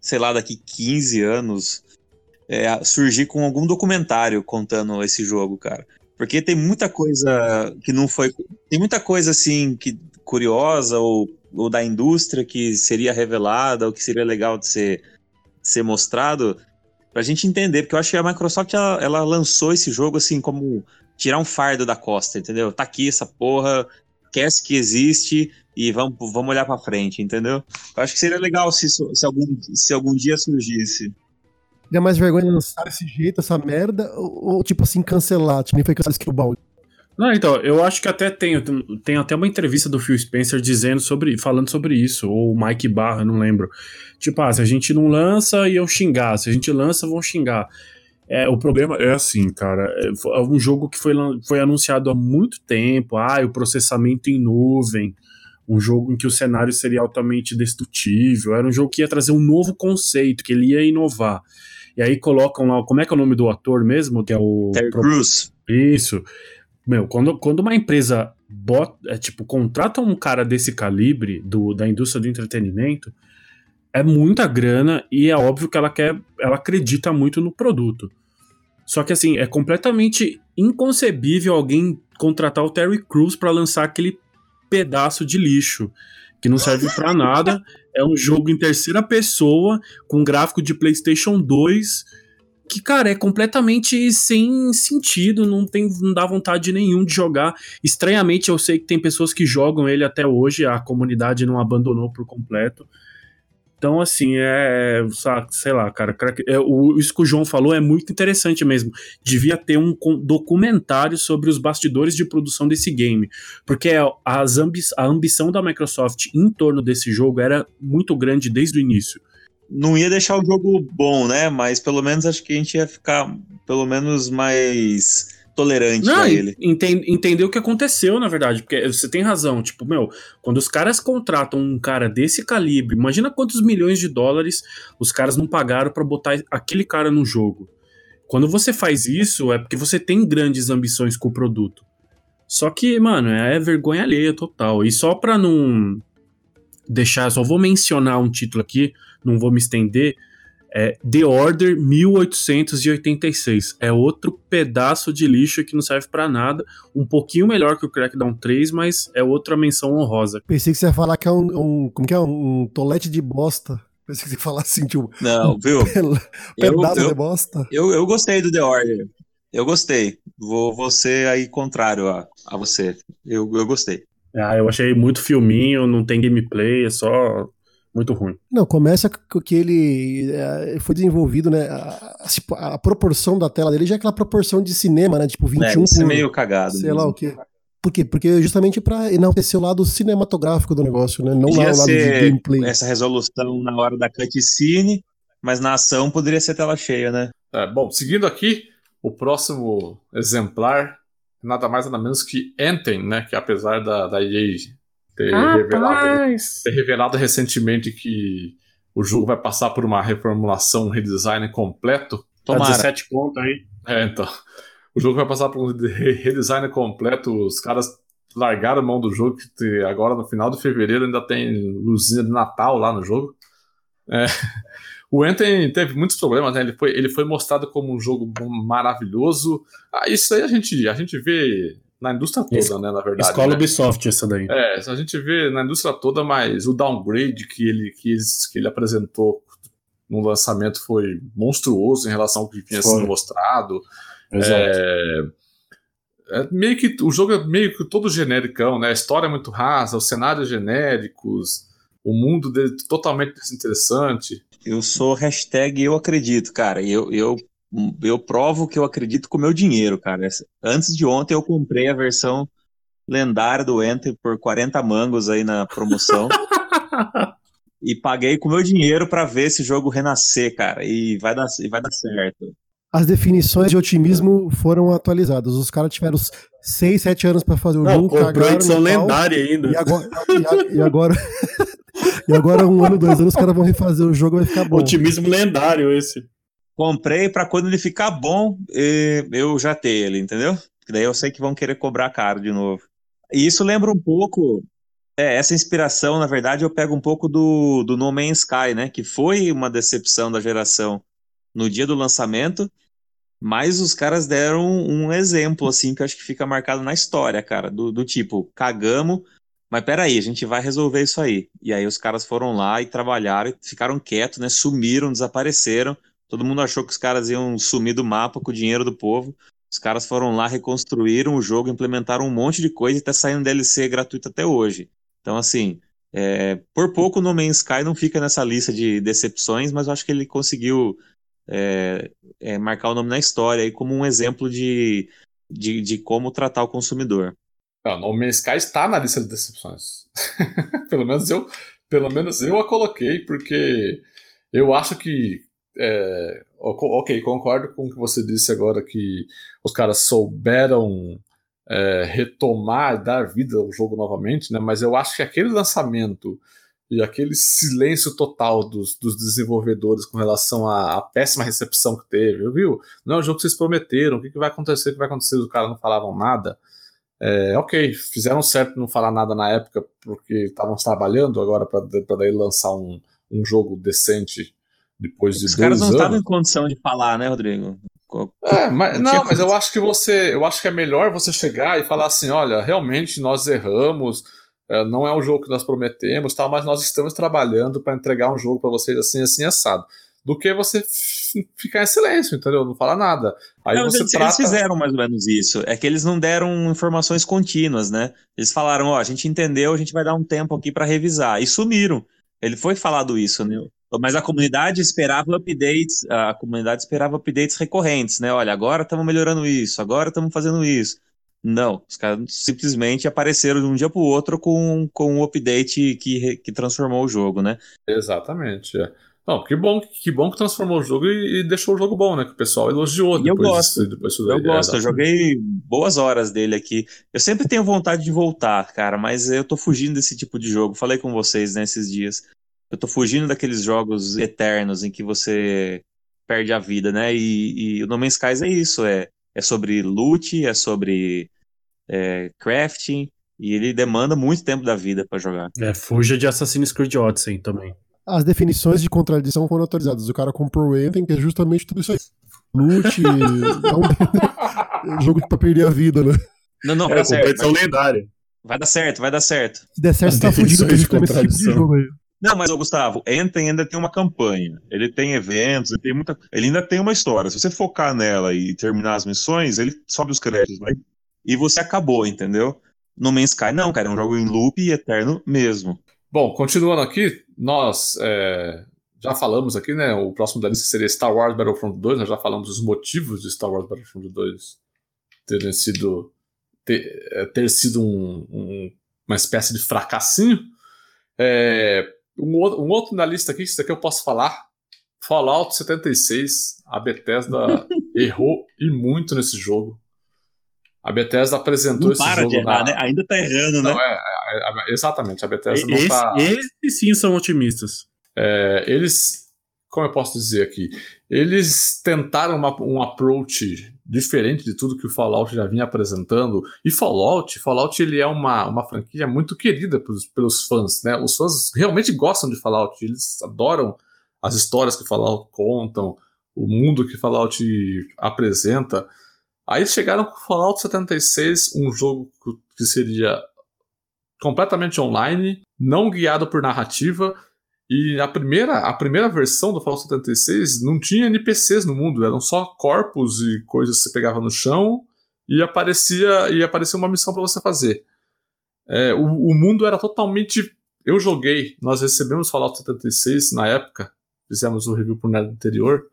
sei lá, daqui 15 anos, é, surgir com algum documentário contando esse jogo, cara. Porque tem muita coisa que não foi. Tem muita coisa assim que curiosa ou ou da indústria que seria revelada, ou que seria legal de ser, ser mostrado, pra gente entender, porque eu acho que a Microsoft ela, ela, lançou esse jogo assim como tirar um fardo da costa, entendeu? Tá aqui essa porra, esquece que existe e vamos, vamos olhar pra frente, entendeu? Eu acho que seria legal se, se, algum, se algum dia surgisse. Dá mais vergonha lançar desse jeito, essa merda, ou, ou tipo assim, cancelar, tipo, nem foi cancelar Skillbound. Não, então, eu acho que até tem, tem até uma entrevista do Phil Spencer dizendo sobre, falando sobre isso, ou o Mike Barra, não lembro. Tipo, ah, se a gente não lança, iam xingar, se a gente lança, vão xingar. É, o problema é assim, cara, é, é um jogo que foi, foi anunciado há muito tempo, ah, o processamento em nuvem, um jogo em que o cenário seria altamente destrutível, era um jogo que ia trazer um novo conceito, que ele ia inovar. E aí colocam lá, como é que é o nome do ator mesmo? Que é o... Terry Crews. Isso. Meu, quando, quando uma empresa bota, é, tipo, contrata um cara desse calibre do, da indústria do entretenimento, é muita grana e é óbvio que ela quer, ela acredita muito no produto. Só que assim, é completamente inconcebível alguém contratar o Terry Crews para lançar aquele pedaço de lixo que não serve para nada. É um jogo em terceira pessoa com gráfico de PlayStation 2 que, cara, é completamente sem sentido, não, tem, não dá vontade nenhum de jogar. Estranhamente, eu sei que tem pessoas que jogam ele até hoje, a comunidade não abandonou por completo. Então, assim, é. Sei lá, cara. É, o, isso que o João falou é muito interessante mesmo. Devia ter um documentário sobre os bastidores de produção desse game. Porque as ambi a ambição da Microsoft em torno desse jogo era muito grande desde o início não ia deixar o jogo bom, né? Mas pelo menos acho que a gente ia ficar pelo menos mais tolerante Não, a ele. Entende, entendeu o que aconteceu, na verdade, porque você tem razão. Tipo, meu, quando os caras contratam um cara desse calibre, imagina quantos milhões de dólares os caras não pagaram para botar aquele cara no jogo. Quando você faz isso, é porque você tem grandes ambições com o produto. Só que, mano, é vergonha alheia total. E só pra não deixar, só vou mencionar um título aqui, não vou me estender. É The Order 1886. É outro pedaço de lixo que não serve para nada. Um pouquinho melhor que o Crackdown 3, mas é outra menção honrosa. Pensei que você ia falar que é um. um como que é? Um tolete de bosta. Pensei que você ia falar assim, tipo. Não, viu? pedaço eu, de bosta. Eu, eu gostei do The Order. Eu gostei. Vou, vou ser aí contrário a, a você. Eu, eu gostei. Ah, eu achei muito filminho, não tem gameplay, é só muito ruim. Não, começa com que ele é, foi desenvolvido, né? A, a, a, proporção da tela dele já é aquela proporção de cinema, né? Tipo 21 é, isso é por, é meio cagado. Sei mesmo. lá o quê. Por quê? Porque justamente para enaltecer o lado cinematográfico do negócio, né? Não lá o lado de gameplay. Essa resolução na hora da cutscene, mas na ação poderia ser tela cheia, né? É, bom, seguindo aqui, o próximo exemplar, nada mais nada menos que Anthem, né? Que apesar da, da EA ter, revelado, ter revelado recentemente que o jogo vai passar por uma reformulação, um redesign completo. Tomara. 17 pontos aí. É, então. O jogo vai passar por um redesign completo. Os caras largaram a mão do jogo, que agora no final de fevereiro ainda tem luzinha de Natal lá no jogo. É. O Anthem teve muitos problemas, né? Ele foi, ele foi mostrado como um jogo maravilhoso. Ah, isso aí a gente, a gente vê na indústria toda, Es né? Na verdade. Escola né? Ubisoft, essa daí. É, a gente vê na indústria toda, mas o downgrade que ele, que ele, que ele apresentou no lançamento foi monstruoso em relação ao que tinha sido mostrado. Exato. É, é, meio que o jogo é meio que todo genericão, né? A história é muito rasa, os cenários genéricos, o mundo dele totalmente desinteressante. Eu sou hashtag eu acredito, cara. Eu, eu, eu provo que eu acredito com o meu dinheiro, cara. Antes de ontem eu comprei a versão lendária do Enter por 40 mangos aí na promoção. *laughs* e paguei com o meu dinheiro para ver esse jogo renascer, cara. E vai dar, e vai dar certo. As definições de otimismo foram atualizadas. Os caras tiveram 6, 7 anos para fazer o Não, jogo. Comprou edição lendária ainda. E agora, e, e agora *laughs* e agora, um ano, dois anos, os caras vão refazer o jogo e vai ficar bom. Otimismo lendário esse. Comprei para quando ele ficar bom, eu já ter ele, entendeu? Daí eu sei que vão querer cobrar caro de novo. E isso lembra um pouco. É, essa inspiração, na verdade, eu pego um pouco do, do No Man's Sky, né? Que foi uma decepção da geração no dia do lançamento, mas os caras deram um exemplo, assim, que eu acho que fica marcado na história, cara, do, do tipo, cagamos, mas peraí, a gente vai resolver isso aí. E aí os caras foram lá e trabalharam e ficaram quietos, né? Sumiram, desapareceram. Todo mundo achou que os caras iam sumir do mapa com o dinheiro do povo. Os caras foram lá, reconstruíram o jogo, implementaram um monte de coisa e tá saindo DLC gratuito até hoje. Então, assim, é, por pouco No Man's Sky não fica nessa lista de decepções, mas eu acho que ele conseguiu é, é, marcar o nome na história aí como um exemplo de, de, de como tratar o consumidor. Não, No Man's Sky está na lista de decepções. *laughs* pelo, menos eu, pelo menos eu a coloquei, porque eu acho que. É, ok, concordo com o que você disse agora, que os caras souberam é, retomar, dar vida ao jogo novamente, né? mas eu acho que aquele lançamento e aquele silêncio total dos, dos desenvolvedores com relação à, à, péssima recepção que teve, viu? Não é o jogo que vocês prometeram, o que, que vai acontecer, o que vai acontecer, os caras não falavam nada. É, ok, fizeram certo não falar nada na época porque estavam trabalhando agora para daí lançar um, um jogo decente depois de Os dois anos. Caras não estavam em condição de falar, né, Rodrigo? É, mas, não, não mas eu acho que você, eu acho que é melhor você chegar e falar assim, olha, realmente nós erramos, é, não é um jogo que nós prometemos, tal, mas nós estamos trabalhando para entregar um jogo para vocês assim, assim assado do que você *laughs* ficar em silêncio, entendeu? Não falar nada. Aí não, você eles, trata... eles fizeram mais ou menos isso. É que eles não deram informações contínuas, né? Eles falaram, ó, oh, a gente entendeu, a gente vai dar um tempo aqui para revisar. E sumiram. Ele foi falado isso, né? Mas a comunidade esperava updates, a comunidade esperava updates recorrentes, né? Olha, agora estamos melhorando isso, agora estamos fazendo isso. Não, os caras simplesmente apareceram de um dia para o outro com, com um update que, que transformou o jogo, né? Exatamente. É. Não, que bom, que bom que transformou o jogo e, e deixou o jogo bom, né? Que o pessoal elogiou E depois. eu gosto. depois disso Eu daí. gosto, É, eu joguei boas horas dele aqui. Eu sempre tenho vontade de voltar, cara, mas eu tô fugindo desse tipo de jogo. Falei com vocês nesses dias. Eu tô fugindo daqueles jogos eternos em que você perde a vida, né? E, e o No Man's Skies é isso, é, é sobre loot, é sobre é, crafting, e ele demanda muito tempo da vida pra jogar. É, fuja de Assassin's Creed Odyssey também. As definições de contradição foram atualizadas. O cara comprou o Anthem, que é justamente tudo isso aí. Loot, *laughs* é um jogo pra perder a vida, né? Não, não, vai É, dar certo. competição Vai, lendária. vai dar certo, vai dar certo. Se der certo, As você tá fudido de gente começar esse de contradição. jogo aí. Não, mas, ô, Gustavo, Anthem ainda tem uma campanha. Ele tem eventos, ele tem muita. Ele ainda tem uma história. Se você focar nela e terminar as missões, ele sobe os créditos, vai. E você acabou, entendeu? No Man's Sky, não, cara, é um jogo em loop e eterno mesmo. Bom, continuando aqui, nós é, já falamos aqui, né? O próximo da lista seria Star Wars Battlefront 2. Nós já falamos os motivos de Star Wars Battlefront 2 terem sido ter, é, ter sido um- um- uma espécie de fracassinho. É, um, outro, um outro na lista aqui, isso daqui eu posso falar. Fallout 76. A Bethesda *laughs* errou e muito nesse jogo. A Bethesda apresentou Não esse para jogo de errar, na- né? Ainda tá errando, né? Não, é, é, é, exatamente, a Bethesda não Esse, tá. esses sim são otimistas. É, eles, como eu posso dizer aqui, eles tentaram uma- um approach diferente de tudo que o Fallout já vinha apresentando. E Fallout, Fallout ele é uma, uma franquia muito querida pelos, pelos fãs, né? Os fãs realmente gostam de Fallout, eles adoram as histórias que Fallout contam, o mundo que Fallout apresenta. Aí chegaram com Fallout 76, um jogo que- seria completamente online, não guiado por narrativa, e a primeira, a primeira versão do Fallout 76 não tinha NPCs no mundo, eram só corpos e coisas que você pegava no chão e aparecia e aparecia uma missão para você fazer. É, o, o mundo era totalmente. Eu joguei, nós recebemos Fallout 76 na época, fizemos o review pro Nerd anterior,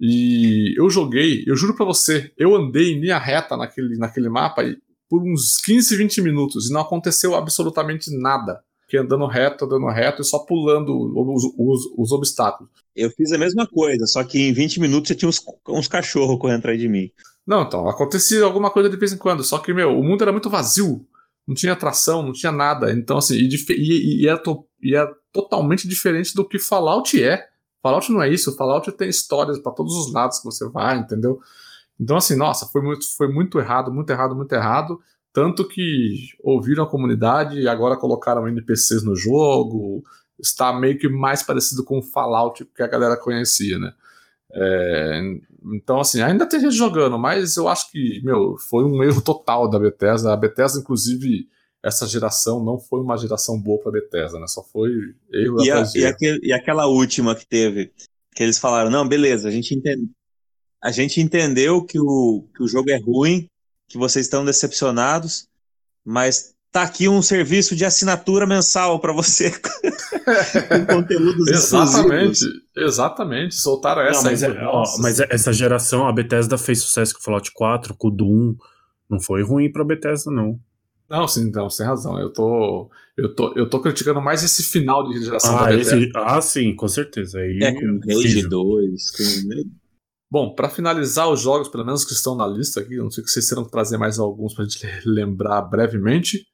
e eu joguei, eu juro pra você, eu andei em linha reta naquele, naquele mapa e, por uns 15, 20 minutos e não aconteceu absolutamente nada. Fiquei andando reto, andando reto e só pulando os, os, os obstáculos. Eu fiz a mesma coisa, só que em 20 minutos já tinha uns, uns cachorros correndo atrás de mim. Não, então, acontecia alguma coisa de vez em quando, só que, meu, o mundo era muito vazio. Não tinha atração, não tinha nada. Então, assim, e, e, e, é, to- e é totalmente diferente do que Fallout é. Fallout não é isso. Fallout tem histórias pra todos os lados que você vai, entendeu? Então, assim, nossa, foi muito, foi muito errado, muito errado, muito errado. Tanto que ouviram a comunidade e agora colocaram NPCs no jogo. Está meio que mais parecido com o Fallout que a galera conhecia, né? É, então, assim, ainda tem gente jogando, mas eu acho que, meu, foi um erro total da Bethesda. A Bethesda, inclusive, essa geração não foi uma geração boa pra Bethesda, né? Só foi erro E, a- atrás de e erro. aquele- e aquela última que teve, que eles falaram, não, beleza, a gente, entende, a gente entendeu que o, que o jogo é ruim, que vocês estão decepcionados, mas tá aqui um serviço de assinatura mensal para você *laughs* com *laughs* conteúdos Exatamente, exclusivos. exatamente. Soltaram essa Não, mas, aí. é- ó, mas essa geração, a Bethesda fez sucesso com o Fallout 4, com o Doom. Não foi ruim pra Bethesda, não. Não, sim, não, sem razão. Eu tô, eu tô, eu tô criticando mais esse final de geração da Ah, esse- ah, sim, com certeza. Aí É, com Rage horrível. 2, com... Bom, pra finalizar os jogos, pelo menos que estão na lista aqui, não sei se vocês terão que trazer mais alguns pra gente *laughs* lembrar brevemente.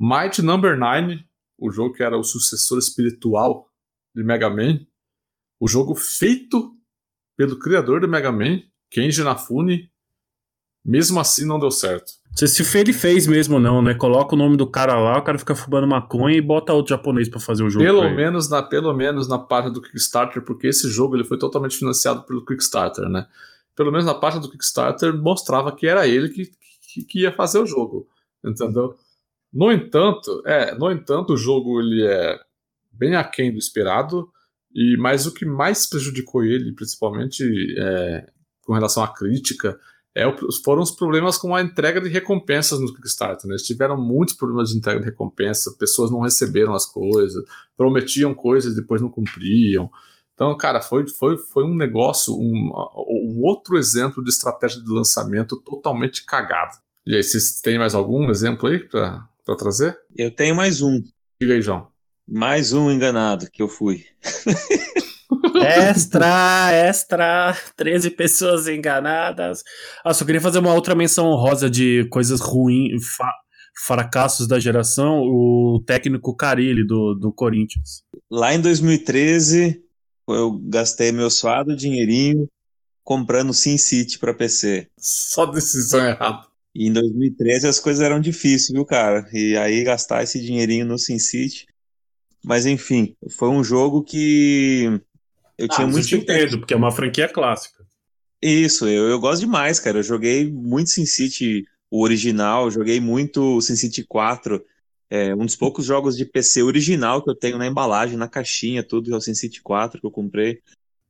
Might Number 9, o jogo que era o sucessor espiritual de Mega Man. O jogo feito pelo criador do Mega Man, Kenji Inafune. Mesmo assim não deu certo. Não sei se ele fez mesmo, não, né? Coloca o nome do cara lá, o cara fica fumando maconha e bota outro japonês pra fazer o jogo. Pelo menos, na, pelo menos na parte do Kickstarter, porque esse jogo ele foi totalmente financiado pelo Kickstarter, né? Pelo menos na parte do Kickstarter mostrava que era ele que, que, que ia fazer o jogo, entendeu? No entanto, é, no entanto, o jogo ele é bem aquém do esperado, e mas o que mais prejudicou ele, principalmente é, com relação à crítica, é, foram os problemas com a entrega de recompensas no Kickstarter. Né? Eles tiveram muitos problemas de entrega de recompensa, pessoas não receberam as coisas, prometiam coisas e depois não cumpriam. Então, cara, foi, foi, foi um negócio, um, um outro exemplo de estratégia de lançamento totalmente cagado. E aí, vocês têm mais algum exemplo aí pra trazer? Eu tenho mais um. Diga aí, João. Mais um enganado que eu fui. *laughs* Extra, extra, 13 pessoas enganadas. Ah, só queria fazer uma outra menção honrosa de coisas ruins, fracassos da geração, o técnico Carilli do, do Corinthians. Lá em 2013, eu gastei meu suado dinheirinho comprando SimCity para PC. Só decisão errada. E em 2013 as coisas eram difíceis, viu, cara? E aí gastar esse dinheirinho no SimCity. Mas enfim, foi um jogo que eu ah, tinha muito entendo, porque é uma franquia clássica. Isso, eu, eu gosto demais, cara. Eu joguei muito SimCity, o original, joguei muito SimCity 4. É um dos poucos jogos de PC original que eu tenho na embalagem, na caixinha, tudo, é o SimCity 4 que eu comprei.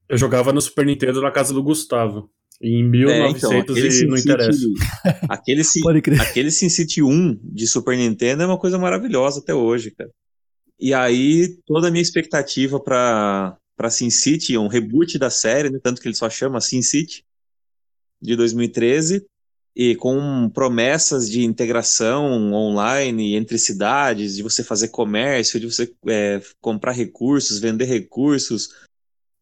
Eu jogava no Super Nintendo na casa do Gustavo. Em 1900 é, então, e não interessa. *laughs* Aquele, aquele SimCity 1 de Super Nintendo é uma coisa maravilhosa até hoje, cara. E aí, toda a minha expectativa para para Sin City, um reboot da série, né, tanto que ele só chama Sin City, de 2013, e com promessas de integração online entre cidades, de você fazer comércio, de você é, comprar recursos, vender recursos.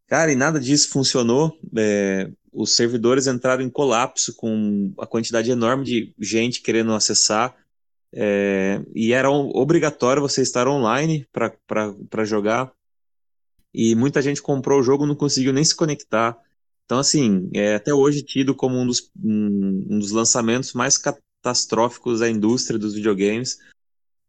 Cara, e nada disso funcionou. É, os servidores entraram em colapso com a quantidade enorme de gente querendo acessar. É, e era obrigatório você estar online para jogar e muita gente comprou o jogo não conseguiu nem se conectar. Então, assim, é até hoje tido como um dos, um, um dos lançamentos mais catastróficos da indústria dos videogames.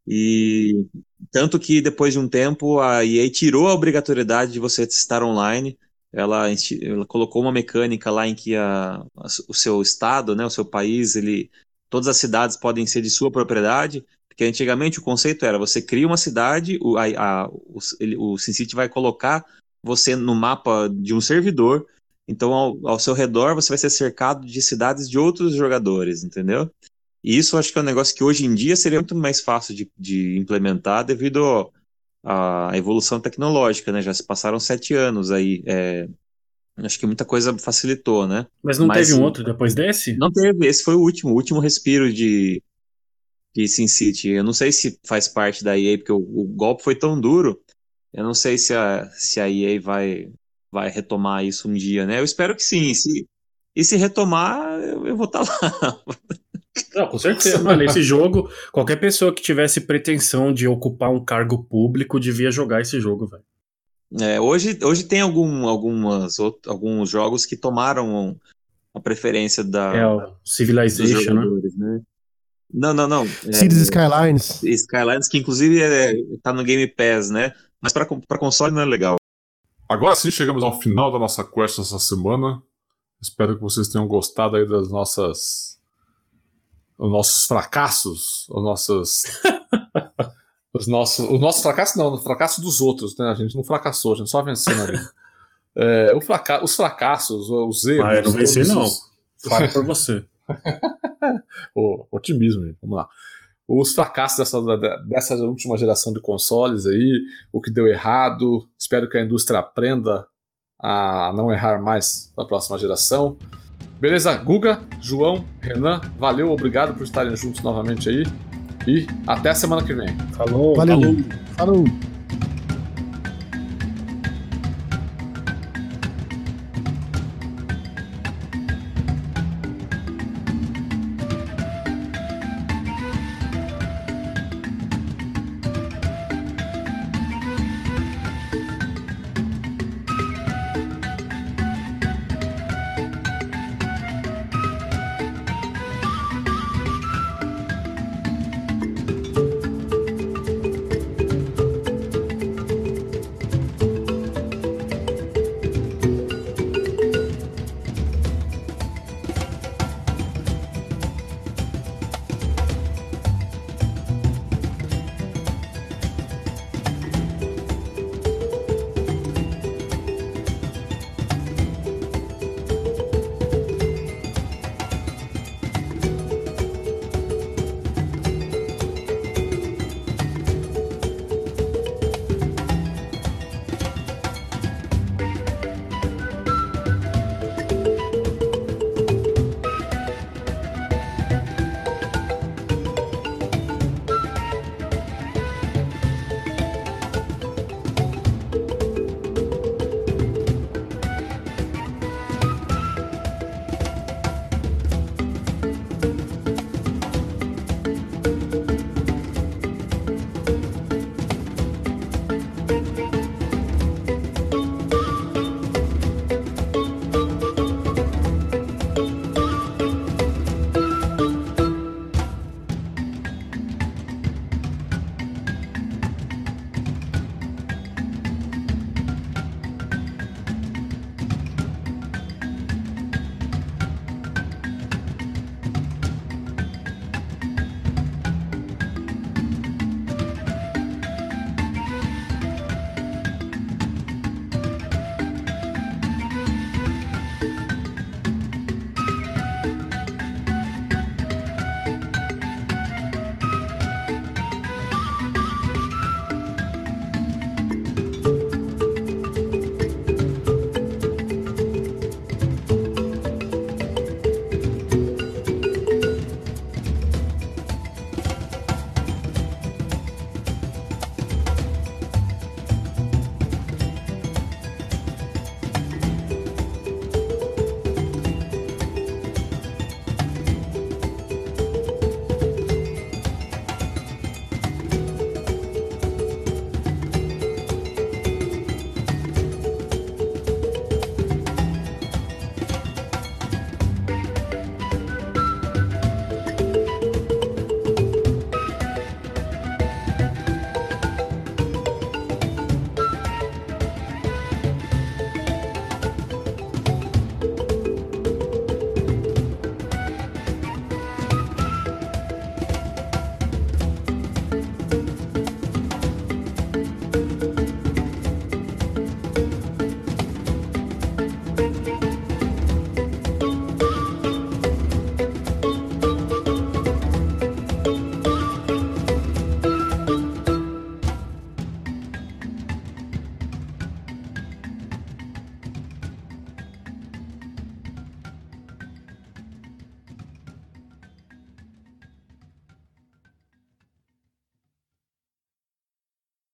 E tanto que depois de um tempo a EA tirou a obrigatoriedade de você estar online. Ela, ela colocou uma mecânica lá em que a, a, o seu estado, né, o seu país, ele, todas as cidades podem ser de sua propriedade. Porque antigamente o conceito era você cria uma cidade, o, a, a, o, o SimCity vai colocar você no mapa de um servidor, então ao, ao, seu redor você vai ser cercado de cidades de outros jogadores, entendeu? E isso acho que é um negócio que hoje em dia seria muito mais fácil de, de implementar devido à evolução tecnológica, né? Já se passaram sete anos aí. É, acho que muita coisa facilitou, né? Mas não Mas, teve um outro depois desse? Não teve, esse foi o último, o último respiro de, de Sin City. Eu não sei se faz parte da EA, porque o, o, golpe foi tão duro. Eu não sei se a, se a EA vai, vai retomar isso um dia, né? Eu espero que sim. Se, e se retomar, eu, eu vou estar tá lá. *laughs* Não, com certeza. Mano, esse jogo, qualquer pessoa que tivesse pretensão de ocupar um cargo público devia jogar esse jogo, velho. É, hoje, hoje tem algum, algumas, outros, alguns jogos que tomaram a preferência da. É, o Civilization, né? né? Não, não, não. É, Cities Skylines. Skylines, que inclusive é, tá no Game Pass, né? Mas para console não é legal. Agora sim chegamos ao final da nossa quest essa semana. Espero que vocês tenham gostado aí das nossas. Os nossos fracassos, *laughs* os nossos. os nossos. Os nossos fracassos não, o fracasso dos outros, né? A gente não fracassou, a gente só venceu na *laughs* vida. É, o fraca os fracassos, os erros. Ah, eu não venci, não. Fale por você. *laughs* o otimismo, gente. vamos lá. Os fracassos dessa, dessa última geração de consoles aí, o que deu errado. Espero que a indústria aprenda a não errar mais na próxima geração. Beleza, Guga, João, Renan, valeu, obrigado por estarem juntos novamente aí. E até a semana que vem. Falou. Valeu. Falou. Falou.